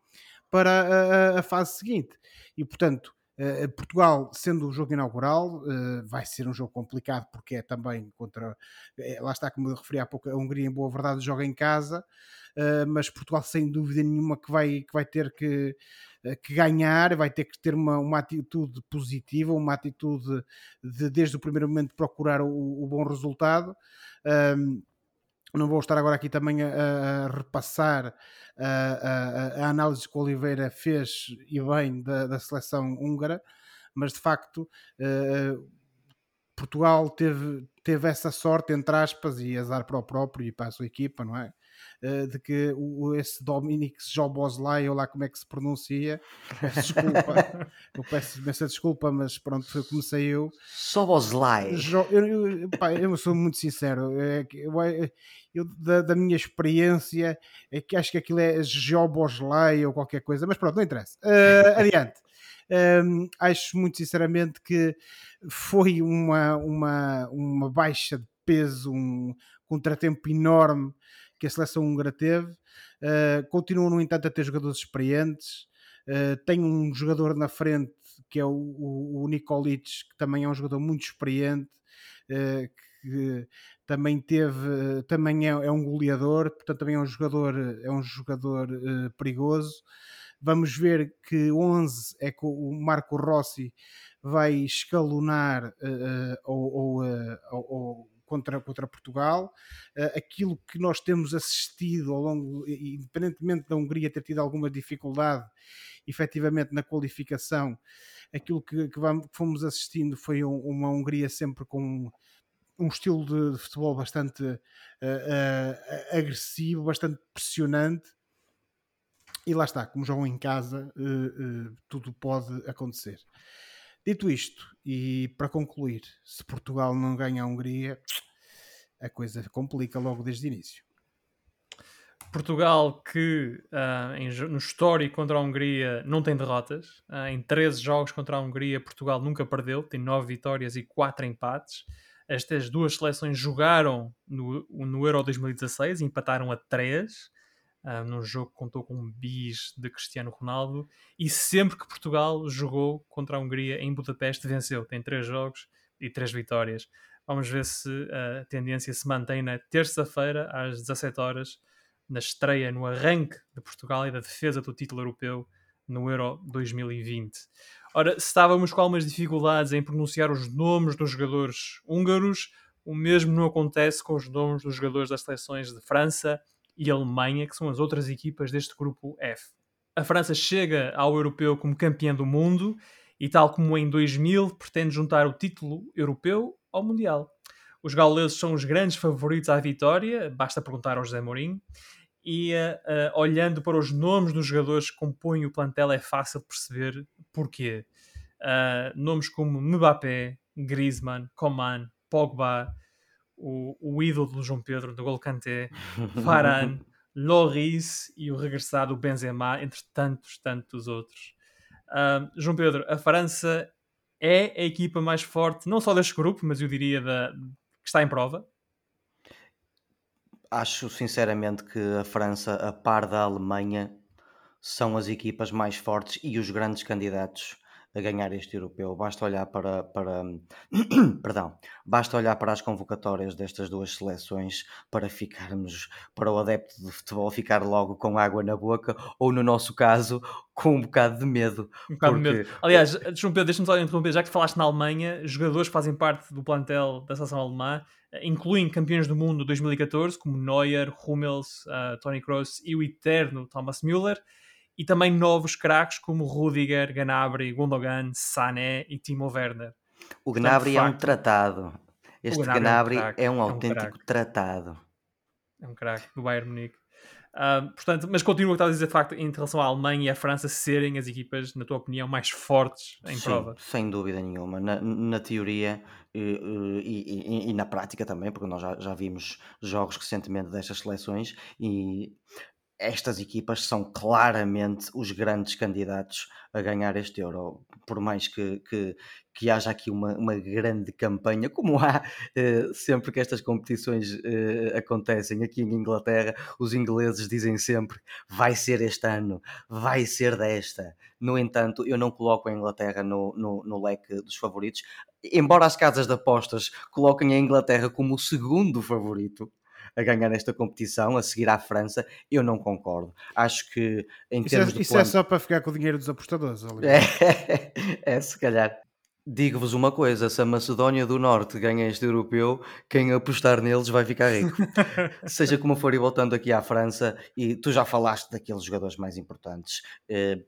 para a, a, fase seguinte. E, portanto, Uh, Portugal, sendo o jogo inaugural, uh, vai ser um jogo complicado porque é também contra. É, lá está, como eu referi há pouco, a Hungria, em boa verdade, joga em casa, uh, mas Portugal, sem dúvida nenhuma, que vai, que vai ter que, que ganhar, vai ter que ter uma, uma atitude positiva, uma atitude de, desde o primeiro momento, procurar o, o bom resultado. Não vou estar agora aqui também a, a repassar a, a, a, análise que o Oliveira fez e bem da, da seleção húngara, mas de facto uh, Portugal teve, teve essa sorte, entre aspas, e azar para o próprio e para a sua equipa, não é? Uh, de que o, esse Dominic Joboslai, ou lá como é que se pronuncia, peço desculpa, eu peço imensa desculpa, mas pronto, foi como saiu. Soboslai. Jo, eu, eu, pá, eu sou muito sincero, é, eu, eu, da, da, minha experiência, é que acho que aquilo é Joboslai ou qualquer coisa, mas pronto, não interessa. Uh, adiante. Um, acho muito sinceramente que foi uma, uma, uma baixa de peso, um contratempo enorme que a seleção húngara teve. Uh, continua, no entanto, a ter jogadores experientes. Uh, tem um jogador na frente que é o, o, o Nikolic, que também é um jogador muito experiente, uh, que também teve, também é, é, um goleador, portanto também é um jogador, é um jogador perigoso. Vamos ver que 11 é que o Marco Rossi vai escalonar ou, ou, ou, contra, contra Portugal. Uh, aquilo que nós temos assistido ao longo, independentemente da Hungria ter tido alguma dificuldade efetivamente na qualificação, aquilo que, que, vamos, fomos assistindo foi um, uma Hungria sempre com um estilo de, de futebol bastante uh, uh, agressivo, bastante pressionante. E lá está, como jogam em casa, tudo pode acontecer. Dito isto, e para concluir, se Portugal não ganha a Hungria, a coisa complica logo desde o início. Portugal que uh, em, no histórico contra a Hungria não tem derrotas. Uh, em 13 jogos contra a Hungria, Portugal nunca perdeu, tem 9 vitórias e 4 empates. Estas duas seleções jogaram no, no Euro 2016 e empataram a 3 uh, num jogo que contou com um bis de Cristiano Ronaldo, e sempre que Portugal jogou contra a Hungria em Budapeste, venceu. Tem três jogos e três vitórias. Vamos ver se a tendência se mantém na terça-feira, às 17 horas, na estreia, no arranque de Portugal e da defesa do título europeu no Euro 2020. Ora, estávamos com algumas dificuldades em pronunciar os nomes dos jogadores húngaros, o mesmo não acontece com os nomes dos jogadores das seleções de França, e Alemanha, que são as outras equipas deste grupo F. a França chega ao europeu como campeã do mundo e, tal como em 2000, pretende juntar o título europeu ao Mundial. Os gauleses são os grandes favoritos à vitória, basta perguntar ao José Mourinho. E uh, uh, olhando para os nomes dos jogadores que compõem o plantel, é fácil perceber porquê. Uh, nomes como Mbappé, Griezmann, Coman, Pogba, o, o ídolo do João Pedro, do Gol Kanté, Varane, Loris e o regressado Benzema, entre tantos, tantos outros. Uh, João Pedro, a França é a equipa mais forte, não só deste grupo, mas eu diria da, que está em prova? Acho sinceramente que a França, a par da Alemanha, são as equipas mais fortes e os grandes candidatos a ganhar este europeu. Basta olhar para, para perdão, basta olhar para as convocatórias destas duas seleções para ficarmos, para o adepto de futebol ficar logo com água na boca, ou no nosso caso, com um bocado de medo. Um bocado porque... de medo. Aliás, deixa-me só interromper, já que falaste na Alemanha, jogadores que fazem parte do plantel da seleção alemã, eh, incluem campeões do mundo 2014, como Neuer, Hummels, uh, Toni Kroos e o eterno Thomas Müller e também novos craques como Rudiger, Gnabry, Gundogan, Sané e Timo Werner. O Gnabry é um tratado. Este Gnabry, é um, é um autêntico é um tratado. É um craque do Bayern Munique. Uh, portanto, mas continua a dizer de facto em relação à Alemanha e à França serem as equipas, na tua opinião, mais fortes em Sim, prova. Sem dúvida nenhuma. Na, na teoria e, e, e, e, na prática também, porque nós já, já vimos jogos recentemente destas seleções e estas equipas são claramente os grandes candidatos a ganhar este Euro. Por mais que, que, que haja aqui uma, uma grande campanha, como há eh, sempre que estas competições eh, acontecem aqui em Inglaterra, os ingleses dizem sempre vai ser este ano, vai ser desta. No entanto, eu não coloco a Inglaterra no, no, no leque dos favoritos, embora as casas de apostas coloquem a Inglaterra como o segundo favorito a ganhar esta competição, a seguir à França, eu não concordo. Acho que em isso é termos é, de Isso é só para ficar com o dinheiro dos apostadores, é, é, se calhar. Digo-vos uma coisa: se a Macedónia do Norte ganha este europeu, quem apostar neles vai ficar rico. Seja como for, e voltando aqui à França, e tu já falaste daqueles jogadores mais importantes. Eh,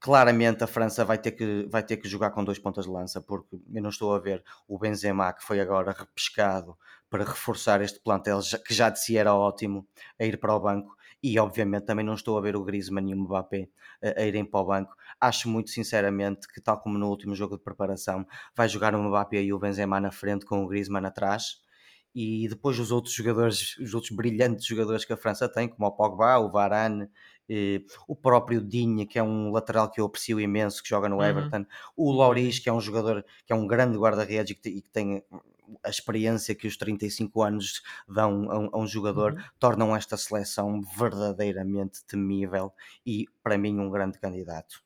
claramente a França vai ter, que, vai ter que jogar com dois pontas de lança, porque eu não estou a ver o Benzema, que foi agora repescado para reforçar este plantel, que já de si era ótimo, a ir para o banco. E obviamente também não estou a ver o Griezmann e o Mbappé a, a irem para o banco. Acho muito sinceramente que, tal como no último jogo de preparação, vai jogar o Mbappé e o Benzema na frente com o Griezmann atrás e depois os outros jogadores, os outros brilhantes jogadores que a França tem, como o Pogba, o Varane eh, o próprio Dinha, que é um lateral que eu aprecio imenso, que joga no uhum. Everton, o Loris, que é um jogador, que é um grande guarda-redes e, que, tem a experiência que os 35 anos dão a um, a um jogador, uhum. tornam esta seleção verdadeiramente temível e, para mim, um grande candidato.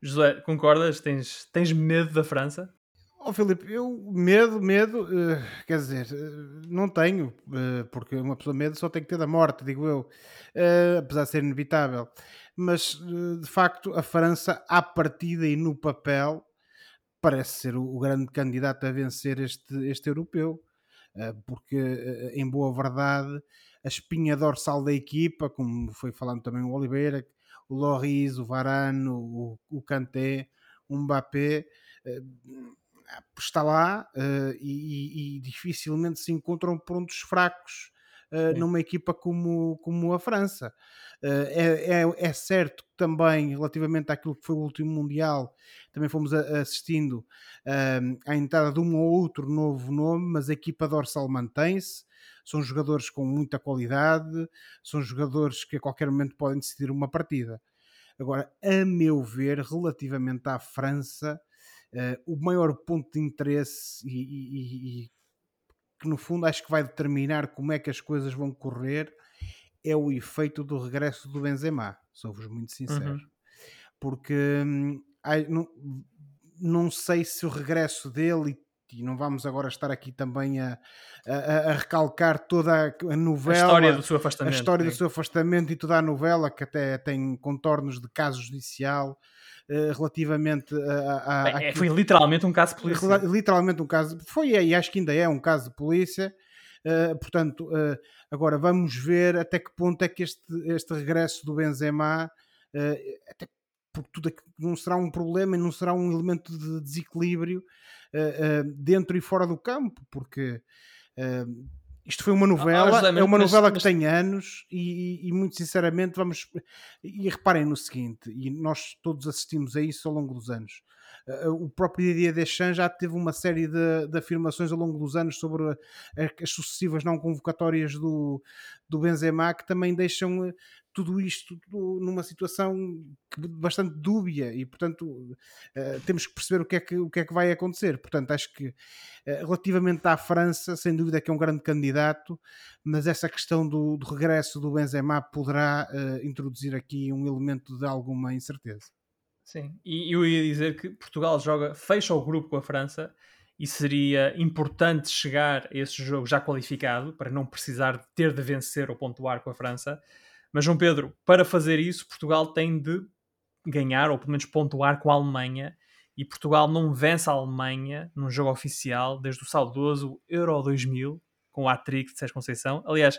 José, concordas? Tens, tens medo da França? Oh, Filipe, eu medo, medo, uh, quer dizer, uh, não tenho, uh, porque uma pessoa medo só tem que ter da morte, digo eu, apesar de ser inevitável. Mas, de facto, a França, à partida e no papel, parece ser o, grande candidato a vencer este, este europeu, porque, em boa verdade, a espinha dorsal da equipa, como foi falando também o Oliveira, o Loris, o Varane, o, o Kanté, o Mbappé está lá uh, e, e, dificilmente se encontram pontos fracos uh, numa equipa como, como a França. Uh, é, é, é, certo que também, relativamente àquilo que foi o último Mundial, também fomos a, assistindo à entrada de um ou outro novo nome, mas a equipa dorsal mantém-se. São jogadores com muita qualidade, são jogadores que a qualquer momento podem decidir uma partida. Agora, a meu ver, relativamente à França, uh, o maior ponto de interesse e, e, e, que no fundo acho que vai determinar como é que as coisas vão correr é o efeito do regresso do Benzema, sou-vos muito sincero. Uhum. Porque hum, não, não sei se o regresso dele e não vamos agora estar aqui também a, a, a recalcar toda a novela, a história do seu afastamento, a história do seu afastamento e toda a novela que até tem contornos de caso judicial relativamente a, a, é, Foi literalmente um caso de polícia. Literalmente um caso, foi e acho que ainda é um caso de polícia. Uh, portanto, uh, agora vamos ver até que ponto é que este, este regresso do Benzema uh, até porque tudo não será um problema e não será um elemento de desequilíbrio dentro e fora do campo, porque isto foi uma novela, ah, é uma novela mas, que tem anos e, e, muito sinceramente vamos e reparem no seguinte, e nós todos assistimos a isso ao longo dos anos. Uh, o próprio Didier Deschamps já teve uma série de, de afirmações ao longo dos anos sobre a, a, as sucessivas não convocatórias do, do Benzema que também deixam tudo isto numa situação bastante dúbia e portanto uh, temos que perceber o que, é que, o que é que vai acontecer. Portanto acho que uh, relativamente à França sem dúvida que é um grande candidato mas essa questão do, do regresso do Benzema poderá uh, introduzir aqui um elemento de alguma incerteza. Sim, e eu ia dizer que Portugal joga, fecha o grupo com a França e seria importante chegar a esse jogo já qualificado para não precisar ter de vencer ou pontuar com a França mas, João Pedro, para fazer isso, Portugal tem de ganhar, ou pelo menos pontuar com a Alemanha. E Portugal não vence a Alemanha num jogo oficial desde o saudoso Euro 2000, com o hat-trick de Sérgio Conceição. Aliás,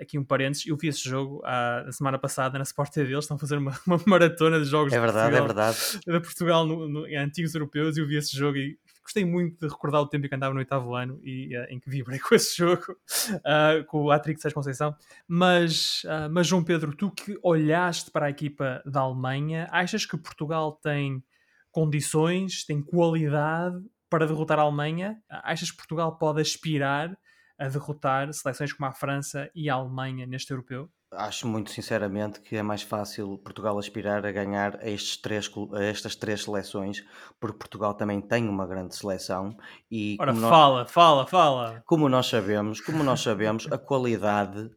aqui um parênteses, eu vi esse jogo a, a semana passada na Sport TV, eles estão a fazer uma, uma maratona de jogos é verdade, de Portugal, é verdade. de Portugal no, no, em antigos europeus e eu vi esse jogo e gostei muito de recordar o tempo em que andava no oitavo ano e uh, em que vibrei com esse jogo, uh, com o Atrix Sérgio Conceição. Mas, uh, mas, João Pedro, tu que olhaste para a equipa da Alemanha, achas que Portugal tem condições, tem qualidade para derrotar a Alemanha? Achas que Portugal pode aspirar a derrotar seleções como a França e a Alemanha neste europeu? Acho muito sinceramente que é mais fácil Portugal aspirar a ganhar a, estes três, a estas três seleções, porque Portugal também tem uma grande seleção e Ora, fala, nós, fala, fala. Como nós sabemos, como nós sabemos, a qualidade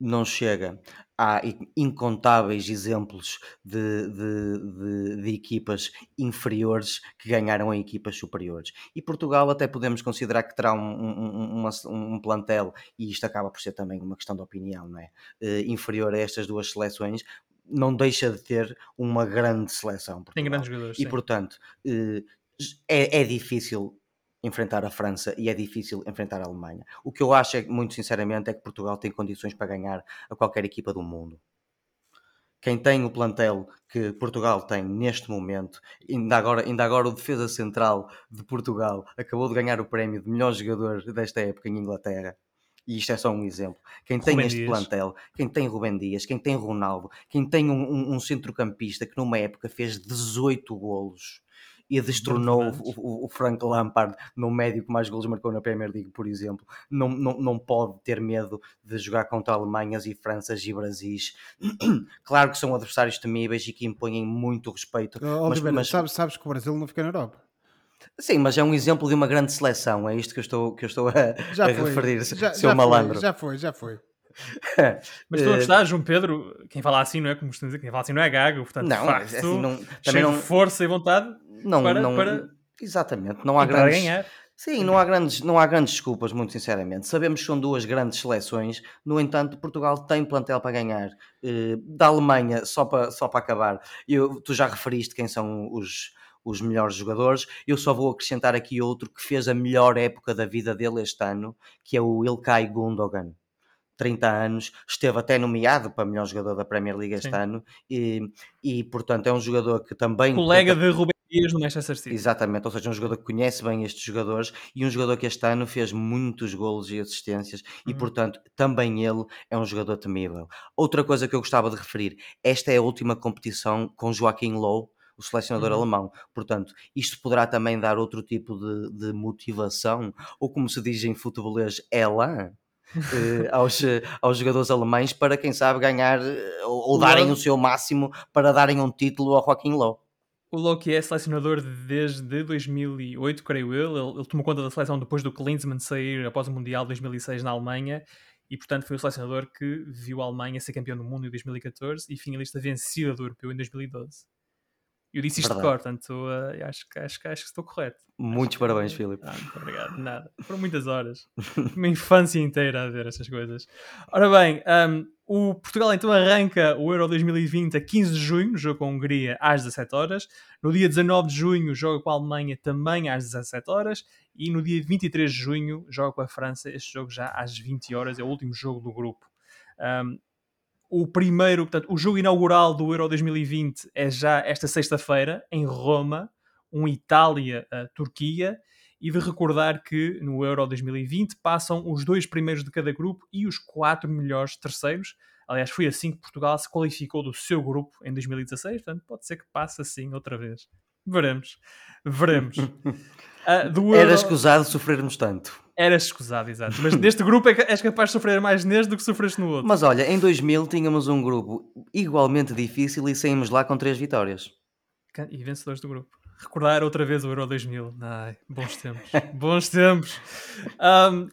não chega. Há incontáveis exemplos de, de, de, de, equipas inferiores que ganharam em equipas superiores. E Portugal até podemos considerar que terá um, um, uma, um plantel, e isto acaba por ser também uma questão de opinião, não é? Uh, inferior a estas duas seleções, não deixa de ter uma grande seleção. Portugal. Tem grandes jogadores. E sim. portanto, uh, é, é difícil enfrentar a França e é difícil enfrentar a Alemanha. O que eu acho, é, muito sinceramente, é que Portugal tem condições para ganhar a qualquer equipa do mundo. Quem tem o plantel que Portugal tem neste momento, ainda agora, ainda agora o defesa central de Portugal acabou de ganhar o prémio de melhor jogador desta época em Inglaterra. E isto é só um exemplo. Quem tem Rubem este Dias. plantel, quem tem Rubem Dias, quem tem Ronaldo, quem tem um, um, um centrocampista que numa época fez 18 golos, e destronou o, o, o, Frank Lampard no médio que mais gols marcou na Premier League, por exemplo. Não, não, não pode ter medo de jogar contra Alemanhas e Franças e Brasis. claro que são adversários temíveis e que impõem muito respeito. Oh, mas, mas... Sabes, sabes que o Brasil não fica na Europa. Sim, mas é um exemplo de uma grande seleção, é isto que eu estou, que eu estou a, a referir, já, seu já malandro. Foi, já foi, já foi. Mas estou a gostar, João Pedro, quem fala assim não é como dizer, quem fala assim não é gago, portanto, não, facto, assim, não, também não, força e vontade não, para, não, para exatamente, não há grandes, ganhar. Sim, não há, grandes, não há grandes desculpas, muito sinceramente. Sabemos que são duas grandes seleções, no entanto, Portugal tem plantel para ganhar. Uh, da Alemanha, só para, só para acabar, eu, tu já referiste quem são os, os melhores jogadores. Eu só vou acrescentar aqui outro que fez a melhor época da vida dele este ano, que é o Ilkay Gundogan. 30 anos, esteve até nomeado para melhor jogador da Premier League este Sim. ano e, e, portanto, é um jogador que também. Colega de Rubem Dias no Manchester City. Exatamente, ou seja, um jogador que conhece bem estes jogadores e um jogador que este ano fez muitos golos e assistências e, uhum. portanto, também ele é um jogador temível. Outra coisa que eu gostava de referir: esta é a última competição com Joaquim Low o selecionador uhum. alemão. Portanto, isto poderá também dar outro tipo de, de motivação, ou como se diz em futebolês, ela eh, aos, eh, aos jogadores alemães para, quem sabe, ganhar eh, ou, ou darem o seu máximo para darem um título ao Joaquim Low. O Loki é selecionador desde 2008, creio eu. Ele, ele, tomou conta da seleção depois do Klinsmann sair após o Mundial de 2006 na Alemanha e, portanto, foi o selecionador que viu a Alemanha ser campeão do mundo em 2014 e finalista vencida do Europeu em 2012. Eu disse isto Verdade. de cor, portanto, uh, acho, acho, acho, que estou correto. Muitos parabéns, que... Filipe. Ah, muito obrigado. Nada. Foram muitas horas. Uma infância inteira a ver estas coisas. Ora bem, um, o Portugal então arranca o Euro 2020 a 15 de junho, jogo com a Hungria às 17 horas. No dia 19 de junho joga com a Alemanha também às 17 horas. E no dia 23 de junho joga com a França, este jogo já às 20 horas, é o último jogo do grupo. Um, o primeiro, portanto, o jogo inaugural do Euro 2020 é já esta sexta-feira, em Roma, um Itália-Turquia. E de recordar que no Euro 2020 passam os dois primeiros de cada grupo e os quatro melhores terceiros. Aliás, foi assim que Portugal se qualificou do seu grupo em 2016, portanto, pode ser que passe assim outra vez. Veremos. Veremos. Uh, Euro... Era escusado sofrermos tanto. Era escusado, exato. Mas neste grupo é és capaz de sofrer mais neste do que sofreste no outro. Mas olha, em 2000 tínhamos um grupo igualmente difícil e saímos lá com três vitórias. E vencedores do grupo. Recordar outra vez o Euro 2000. Ai, bons tempos. bons tempos. Um,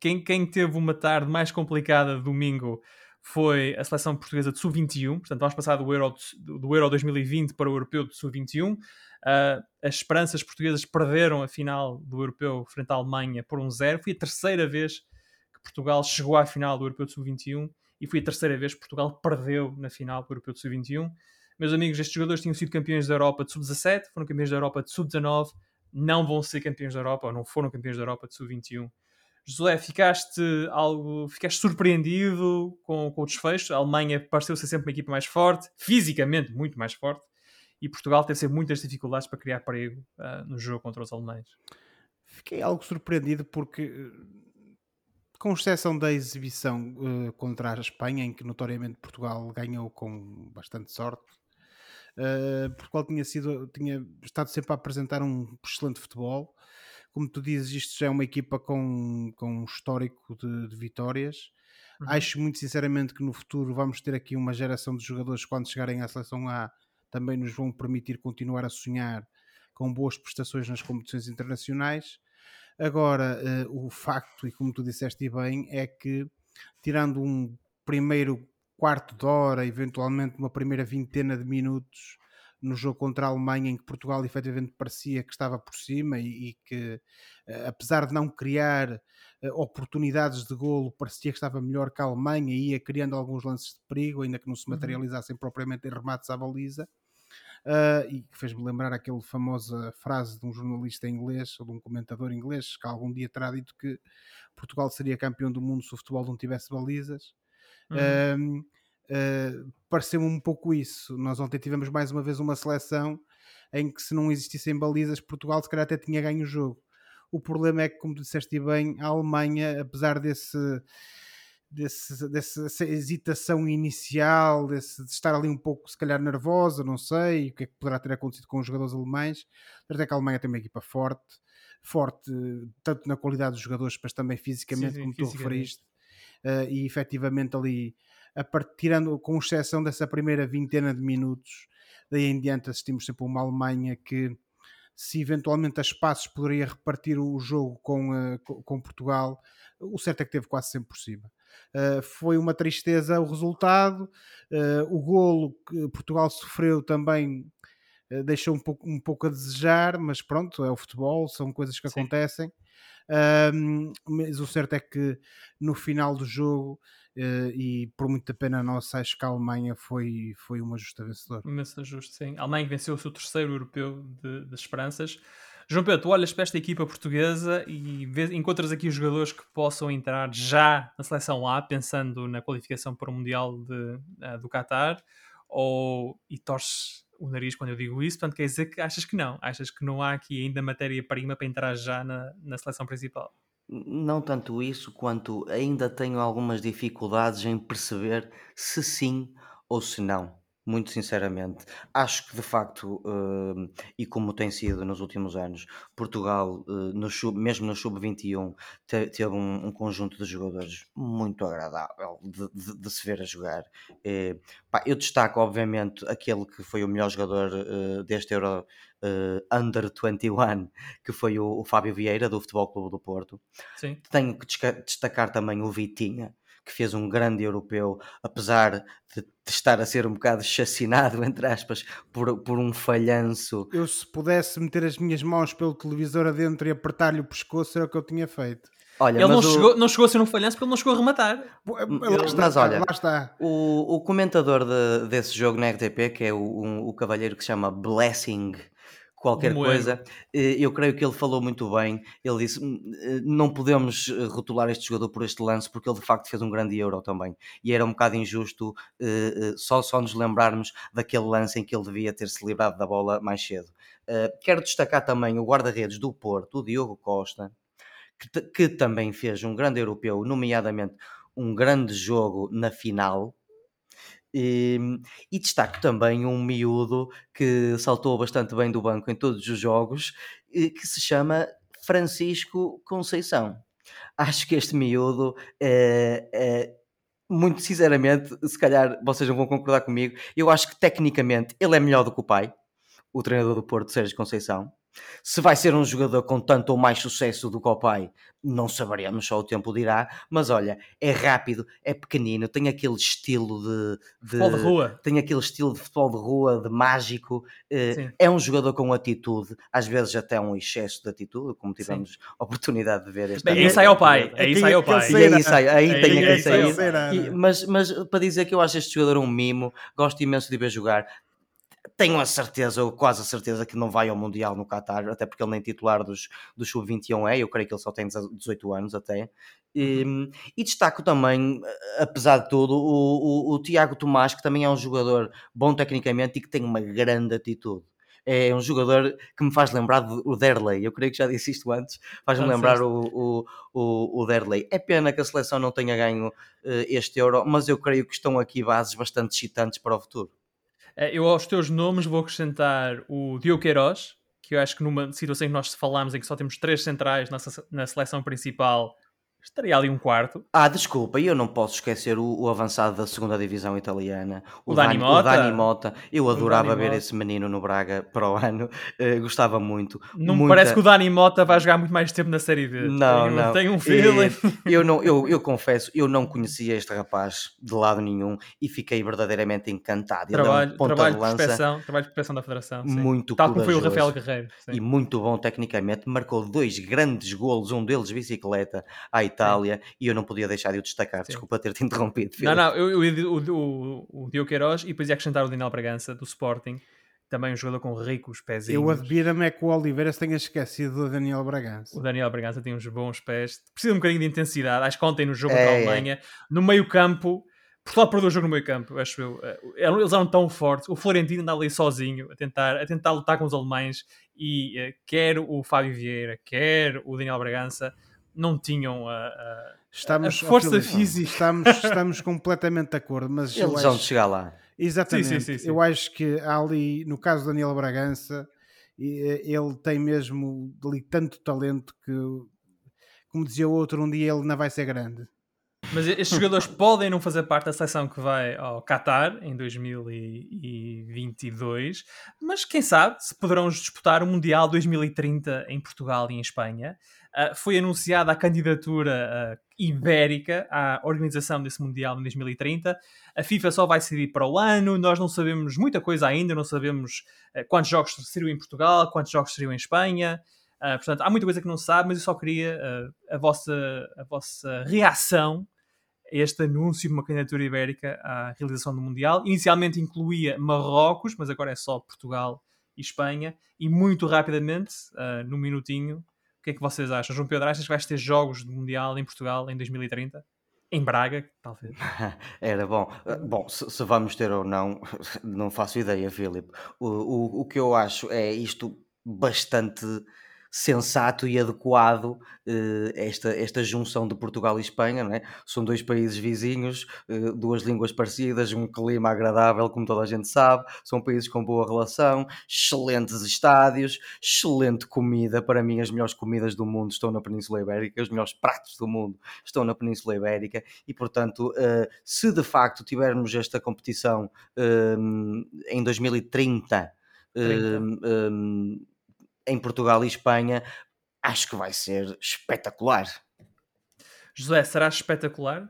quem, quem teve uma tarde mais complicada domingo foi a seleção portuguesa de sub-21. Portanto, vamos passar do Euro, do Euro 2020 para o Europeu de sub-21. Uh, as esperanças portuguesas perderam a final do Europeu frente à Alemanha por um zero. Foi a terceira vez que Portugal chegou à final do Europeu de Sub-21 e foi a terceira vez que Portugal perdeu na final do Europeu de Sub-21. Meus amigos, estes jogadores tinham sido campeões da Europa de Sub-17, foram campeões da Europa de Sub-19, não vão ser campeões da Europa ou não foram campeões da Europa de Sub-21. José, ficaste algo, ficaste surpreendido com, com o desfecho? A Alemanha pareceu ser sempre uma equipa mais forte, fisicamente muito mais forte, e Portugal teve sempre muitas dificuldades para criar perigo uh, no jogo contra os alemães. Fiquei algo surpreendido porque, com exceção da exibição uh, contra a Espanha, em que notoriamente Portugal ganhou com bastante sorte, uh, Portugal tinha, sido, tinha estado sempre a apresentar um excelente futebol. Como tu dizes, isto já é uma equipa com, com um histórico de, de vitórias. Uhum. Acho muito sinceramente que no futuro vamos ter aqui uma geração de jogadores quando chegarem à seleção A também nos vão permitir continuar a sonhar com boas prestações nas competições internacionais. Agora, uh, o facto, e como tu disseste bem, é que tirando um primeiro quarto de hora, eventualmente uma primeira vintena de minutos no jogo contra a Alemanha, em que Portugal efetivamente parecia que estava por cima e, e que, uh, apesar de não criar uh, oportunidades de golo, parecia que estava melhor que a Alemanha e ia criando alguns lances de perigo, ainda que não se uhum. materializassem propriamente em remates à baliza. Uh, e que fez-me lembrar aquela famosa frase de um jornalista inglês ou de um comentador inglês que algum dia terá dito que Portugal seria campeão do mundo se o futebol não tivesse balizas. Uhum. Uh, Pareceu-me um pouco isso. Nós ontem tivemos mais uma vez uma seleção em que se não existissem balizas, Portugal se calhar até tinha ganho o jogo. O problema é que, como disseste bem, a Alemanha, apesar desse desse, dessa hesitação inicial, desse, de estar ali um pouco, se calhar, nervosa, não sei o que é que poderá ter acontecido com os jogadores alemães. Mas é que a Alemanha tem uma equipa forte, forte tanto na qualidade dos jogadores, mas também fisicamente, sim, sim, como fisicamente. tu referiste. Uh, e efetivamente ali, a part, tirando, com exceção dessa primeira vintena de minutos, daí em diante assistimos sempre a uma Alemanha que se eventualmente a espaços poderia repartir o jogo com, uh, com Portugal, o certo é que teve quase sempre por cima. Uh, foi uma tristeza o resultado, o golo que Portugal sofreu também deixou um pouco, um pouco a desejar, mas pronto, é o futebol, são coisas que Sim. acontecem. mas o certo é que no final do jogo, e por muita pena nossa, acho que a Alemanha foi, foi uma justa vencedora. Uma justa, sim. A Alemanha venceu o seu terceiro europeu de, de esperanças. João Pedro, tu olhas para esta equipa portuguesa e vês, encontras aqui os jogadores que possam entrar já na seleção A, pensando na qualificação para o Mundial de, uh, do Qatar, ou e torces o nariz quando eu digo isso, portanto quer dizer que achas que não, achas que não há aqui ainda matéria-prima para entrar já na, na seleção principal. Não tanto isso, quanto ainda tenho algumas dificuldades em perceber se sim ou se não muito sinceramente. Acho que de facto, uh, e como tem sido nos últimos anos, Portugal, uh, no sub, mesmo no sub-21, te, teve um, um, conjunto de jogadores muito agradável de, de, de se ver a jogar. Uh, pá, eu destaco, obviamente, aquele que foi o melhor jogador eh, deste Euro Under 21, que foi o, o, Fábio Vieira, do Futebol Clube do Porto. Sim. Tenho que destacar também o Vitinha que fez um grande europeu, apesar de, de, estar a ser um bocado chacinado, entre aspas, por, por um falhanço. Eu, se pudesse meter as minhas mãos pelo televisor adentro e apertar-lhe o pescoço, era o que eu tinha feito. Olha, ele não, o... chegou, não chegou a ser um falhanço porque ele não chegou a rematar. Lá está, mas olha, lá está. O, o comentador de, desse jogo na RTP, que é o, um, o cavalheiro que se chama Blessing qualquer Moego. coisa. Eh, Eu creio que ele falou muito bem. Ele disse: "Hum, eh, não podemos eh, rotular este jogador por este lance, porque ele de facto fez um grande euro também. E era um bocado injusto só, só nos lembrarmos daquele lance em que ele devia ter se livrado da bola mais cedo. Quero destacar também o guarda-redes do Porto, o Diogo Costa, que, que também fez um grande europeu, nomeadamente um grande jogo na final. E, e destaco também um miúdo que saltou bastante bem do banco em todos os jogos, eh, que se chama Francisco Conceição. Acho que este miúdo, é, é, muito sinceramente, se calhar vocês não vão concordar comigo, eu acho que tecnicamente ele é melhor do que o pai, o treinador do Porto, Sérgio Conceição. Se vai ser um jogador com tanto ou mais sucesso do que o pai, não saberemos, só o tempo dirá. Mas olha, é rápido, é pequenino, tem aquele estilo de, de- Futebol de rua. tem aquele estilo de futebol de rua, de mágico. eh, Sim. é um jogador com atitude, às vezes até um excesso de atitude, como tivemos a oportunidade de ver este Bem, aí é- sai ao pai. é Aí sai ao ele pai. Aí sai, aí Aí- tem aquele sair. mas para dizer que eu acho este jogador um mimo, gosto imenso de ver jogar. Tenho a certeza, ou quase a certeza, que não vai ao Mundial no Qatar, até porque ele nem titular dos, do Sub-21 é, eu creio que ele só tem 18 anos até. E, e destaco também, apesar de tudo, o, o, o Tiago Tomás, que também é um jogador bom tecnicamente e que tem uma grande atitude. É um jogador que me faz lembrar do Derley. Eu creio que já disse isto antes. Faz-me lembrar o, o, o, o Derley. É pena que a seleção não tenha ganho eh, este Euro, mas eu creio que estão aqui bases bastante excitantes para o futuro. Eh, Eu aos teus nomes vou acrescentar o Diogo Queiroz, que eu acho que numa situação em que nós falámos em que só temos três centrais na, na seleção principal, estaria ali um quarto. Ah, desculpa, eu não posso esquecer o, o avançado da segunda divisão italiana, O Dani Mota. o Dani Mota. Eu adorava Dani ver Mota. esse menino no Braga para o ano, eh, gostava muito. Não me Muita- parece que o Dani Mota vai jogar muito mais tempo na Série B. Não, não. Tenho um feeling. E eu, não, eu, eu confesso, eu não conhecia este rapaz de lado nenhum e fiquei verdadeiramente encantado. Ele é trabalho, ponta trabalho de de trabalho de prospeção da Federação. sim. muito Tal como foi o. Rafael Guerreiro. sim. e muito bom tecnicamente, marcou dois grandes golos, um deles bicicleta à Itália, e eu não podia deixar de o destacar. Sim. Desculpa ter-te interrompido. Não, Filipe. não, eu, eu, o, o, o Diogo Queiroz e depois ia acrescentar o Daniel Bragança, do Sporting. Também um jogador com ricos pezinhos. Eu admiro-me é que o Oliveira se tenha esquecido do Daniel Bragança. O Daniel Bragança tem uns bons pés. Precisa um bocadinho de intensidade. Acho que ontem no jogo É, contra a é. Alemanha, no meio campo, Portugal perdeu o jogo no meio campo, acho eu. Eh, Eles eram tão fortes. O Florentino andava ali sozinho a tentar, a tentar lutar com os alemães e eh, quer o Fábio Vieira, quer o Daniel Bragança, não tinham a. a- Estamos, A força Filipe, física. Estamos, estamos completamente de acordo, mas Eles vão acho, chegar lá. exatamente, Sim, sim, sim, sim. eu acho que há ali, no caso do Daniel Bragança, eh, ele tem mesmo ali tanto talento que, como dizia o outro, um dia ele não vai ser grande. Mas estes jogadores podem não fazer parte da seleção que vai ao Qatar em 2022, mas quem sabe se poderão disputar o Mundial 2030 em Portugal e em Espanha. Ah, foi anunciada a candidatura ah, ibérica à organização desse Mundial em 2030. A FIFA só vai decidir para o ano, nós não sabemos muita coisa ainda, não sabemos ah, quantos jogos seriam em Portugal, quantos jogos seriam em Espanha. Portanto, há muita coisa que não se sabe, mas eu só queria a, vossa, a vossa reação a este anúncio de uma candidatura ibérica à realização do Mundial. Inicialmente incluía Marrocos, mas agora é só Portugal e Espanha. E muito rapidamente, ah, num minutinho, que é que vocês acham? João Pedro, achas que vais ter jogos do Mundial em Portugal em 2030? Em Braga, talvez. Era bom. Uh, Bom, se, se vamos ter ou não, não faço ideia, Filipe. O, o, o que eu acho é isto bastante sensato e adequado, eh, esta, esta junção de Portugal e Espanha, não é? São dois países vizinhos, eh, duas línguas parecidas, um clima agradável, como toda a gente sabe, são países com boa relação, excelentes estádios, excelente comida. Para mim, as melhores comidas do mundo estão na Península Ibérica, os melhores pratos do mundo estão na Península Ibérica e, portanto, eh, se de facto tivermos esta competição eh, em 2030 eh, eh, em Portugal e Espanha, acho que vai ser espetacular. José, será espetacular?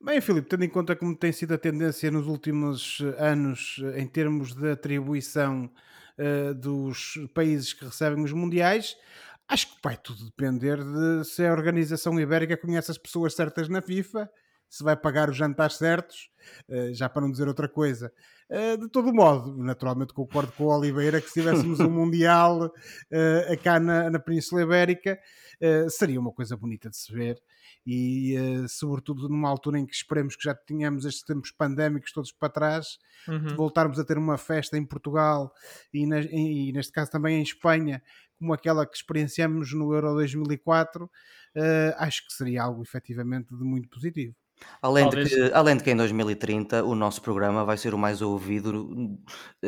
Bem, Filipe, tendo em conta como tem sido a tendência nos últimos eh, anos eh, em termos de atribuição eh, dos países que recebem os mundiais, acho que vai tudo depender de se a organização ibérica conhece as pessoas certas na FIFA, se vai pagar os jantares certos, eh, já para não dizer outra coisa, Uh, de todo modo, naturalmente concordo com o Oliveira que se tivéssemos um Mundial uh, cá na, na Península Ibérica uh, seria uma coisa bonita de se ver e sobretudo numa altura em que esperemos que já tenhamos estes tempos pandémicos todos para trás, uhum. voltarmos a ter uma festa em Portugal e, na, e, neste caso também em Espanha, como aquela que experienciamos no Euro 2004, acho que seria algo efetivamente de muito positivo. Além de, que, além de que em 2030 o nosso programa vai ser o mais ouvido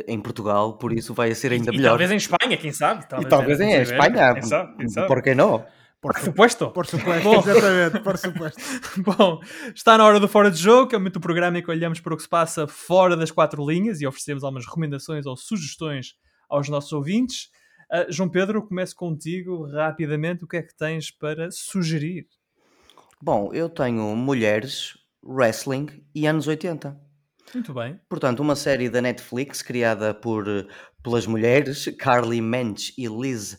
em Portugal, por isso vai ser ainda e, melhor. E talvez em Espanha, quem sabe? Talvez, e talvez em Espanha, quem sabe, quem sabe. por que não? Por, por supuesto. Por supuesto, Bom. exatamente, por supuesto. Bom, está na hora do Fora de Jogo, que é muito o programa em que olhamos para o que se passa fora das quatro linhas e oferecemos algumas recomendações ou sugestões aos nossos ouvintes. Uh, João Pedro, começo contigo rapidamente. O que é que tens para sugerir? Bom, eu tenho mulheres, wrestling e anos 80. Muito bem. Portanto, uma série da Netflix criada por, pelas mulheres Carly Mensch e Liz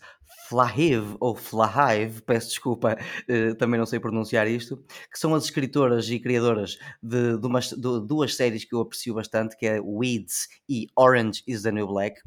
Flahive, ou Flahive, peço desculpa, uh, também não sei pronunciar isto, que são as escritoras e criadoras de, de, umas, de, duas séries que eu aprecio bastante, que é Weeds e Orange is the New Black.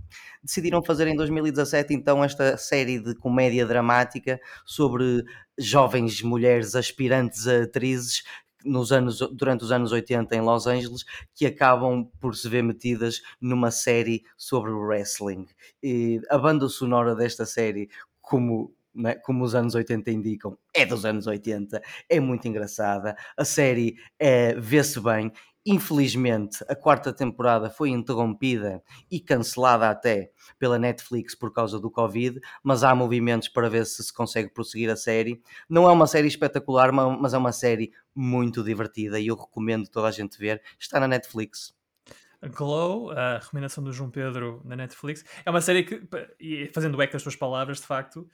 Decidiram fazer em 2017 então esta série de comédia dramática sobre jovens mulheres aspirantes a atrizes nos anos, durante os anos 80 em Los Angeles que acabam por se ver metidas numa série sobre wrestling. E a banda sonora desta série como, né, como os anos 80 indicam, é dos anos 80, é muito engraçada, a série é, vê-se bem. Infelizmente, a quarta temporada foi interrompida e cancelada até pela Netflix por causa do Covid, mas há movimentos para ver se se consegue prosseguir a série. Não é uma série espetacular, mas é uma série muito divertida e eu recomendo toda a gente ver. Está na Netflix. Glow, a recomendação do João Pedro na Netflix, é uma série que, fazendo eco as suas palavras, de facto,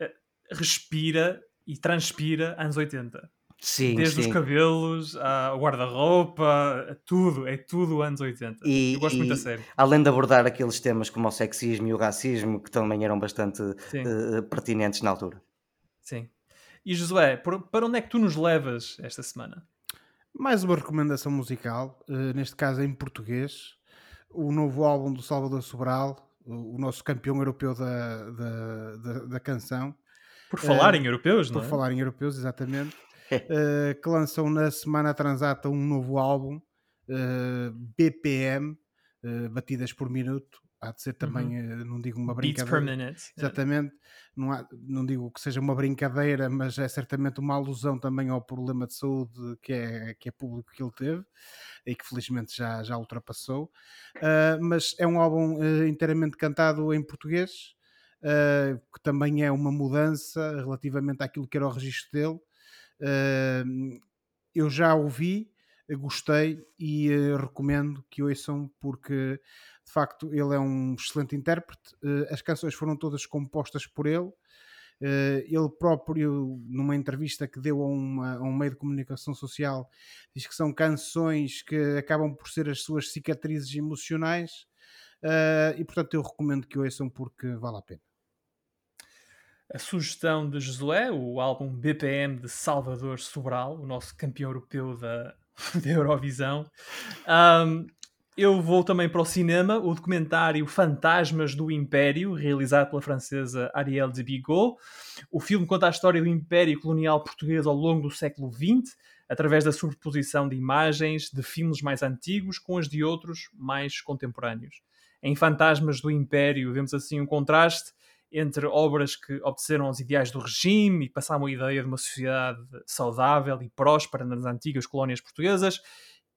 eh, respira e transpira anos 80. Sim, Desde sim. os cabelos ao guarda-roupa, tudo, é tudo anos 80. E, Eu gosto e, muito da série. Além de abordar aqueles temas como o sexismo e o racismo, que também eram bastante uh, pertinentes na altura. Sim. E Josué, para onde é que tu nos levas esta semana? Mais uma recomendação musical, uh, neste caso em português, o novo álbum do Salvador Sobral, o, nosso campeão europeu da, da, da, da canção. Por falar em europeus, não é? Por falar em europeus, exatamente. uh, que lançam na semana transata um novo álbum, BPM, batidas por minuto, há de ser também, uhum. não digo uma brincadeira. Beats per minute. Exatamente. Não, há, não digo que seja uma brincadeira, mas é certamente uma alusão também ao problema de saúde que é, que é público que ele teve e que felizmente já, já ultrapassou. Uh, mas é um álbum uh, inteiramente cantado em português, uh, que também é uma mudança relativamente àquilo que era o registro dele. eu já ouvi, gostei e recomendo que ouçam porque de facto, ele é um excelente intérprete. Uh, as canções foram todas compostas por ele. Uh, ele próprio, numa entrevista que deu a, uma, a, um meio de comunicação social, diz que são canções que acabam por ser as suas cicatrizes emocionais. Uh, e portanto, eu recomendo que ouçam porque vale a pena. A sugestão de Josué, o álbum BPM de Salvador Sobral, o nosso campeão europeu da, da Eurovisão. Um, eu vou também para o cinema, o documentário Fantasmas do Império, realizado pela francesa Arielle de Bigot. O filme conta a história do Império Colonial Português ao longo do século XX, através da sobreposição de imagens de filmes mais antigos com as de outros mais contemporâneos. Em Fantasmas do Império vemos assim um contraste entre obras que obedeceram aos ideais do regime e passavam a ideia de uma sociedade saudável e próspera nas antigas colónias portuguesas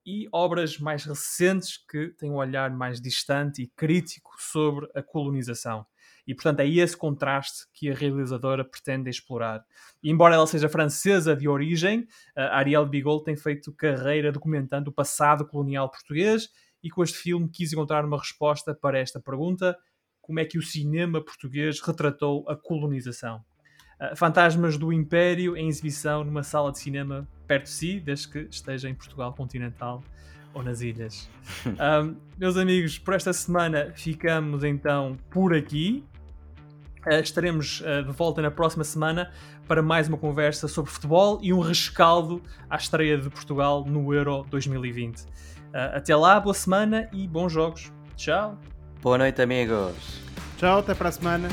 e obras mais recentes que têm um olhar mais distante e crítico sobre a colonização. E, portanto, é esse contraste que a realizadora pretende explorar. E, embora ela seja francesa de origem, Ariel Bigol tem feito carreira documentando o passado colonial português e com este filme quis encontrar uma resposta para esta pergunta: como é que o cinema português retratou a colonização? Uh, Fantasmas do Império em exibição numa sala de cinema perto de si, desde que esteja em Portugal continental ou nas ilhas. Um, meus amigos, por esta semana ficamos então por aqui. Uh, estaremos uh, de volta na próxima semana para mais uma conversa sobre futebol e um rescaldo à estreia de Portugal no Euro 2020. Uh, até lá, boa semana e bons jogos. Tchau. Boa noite, amigos. Tchau, até para a semana.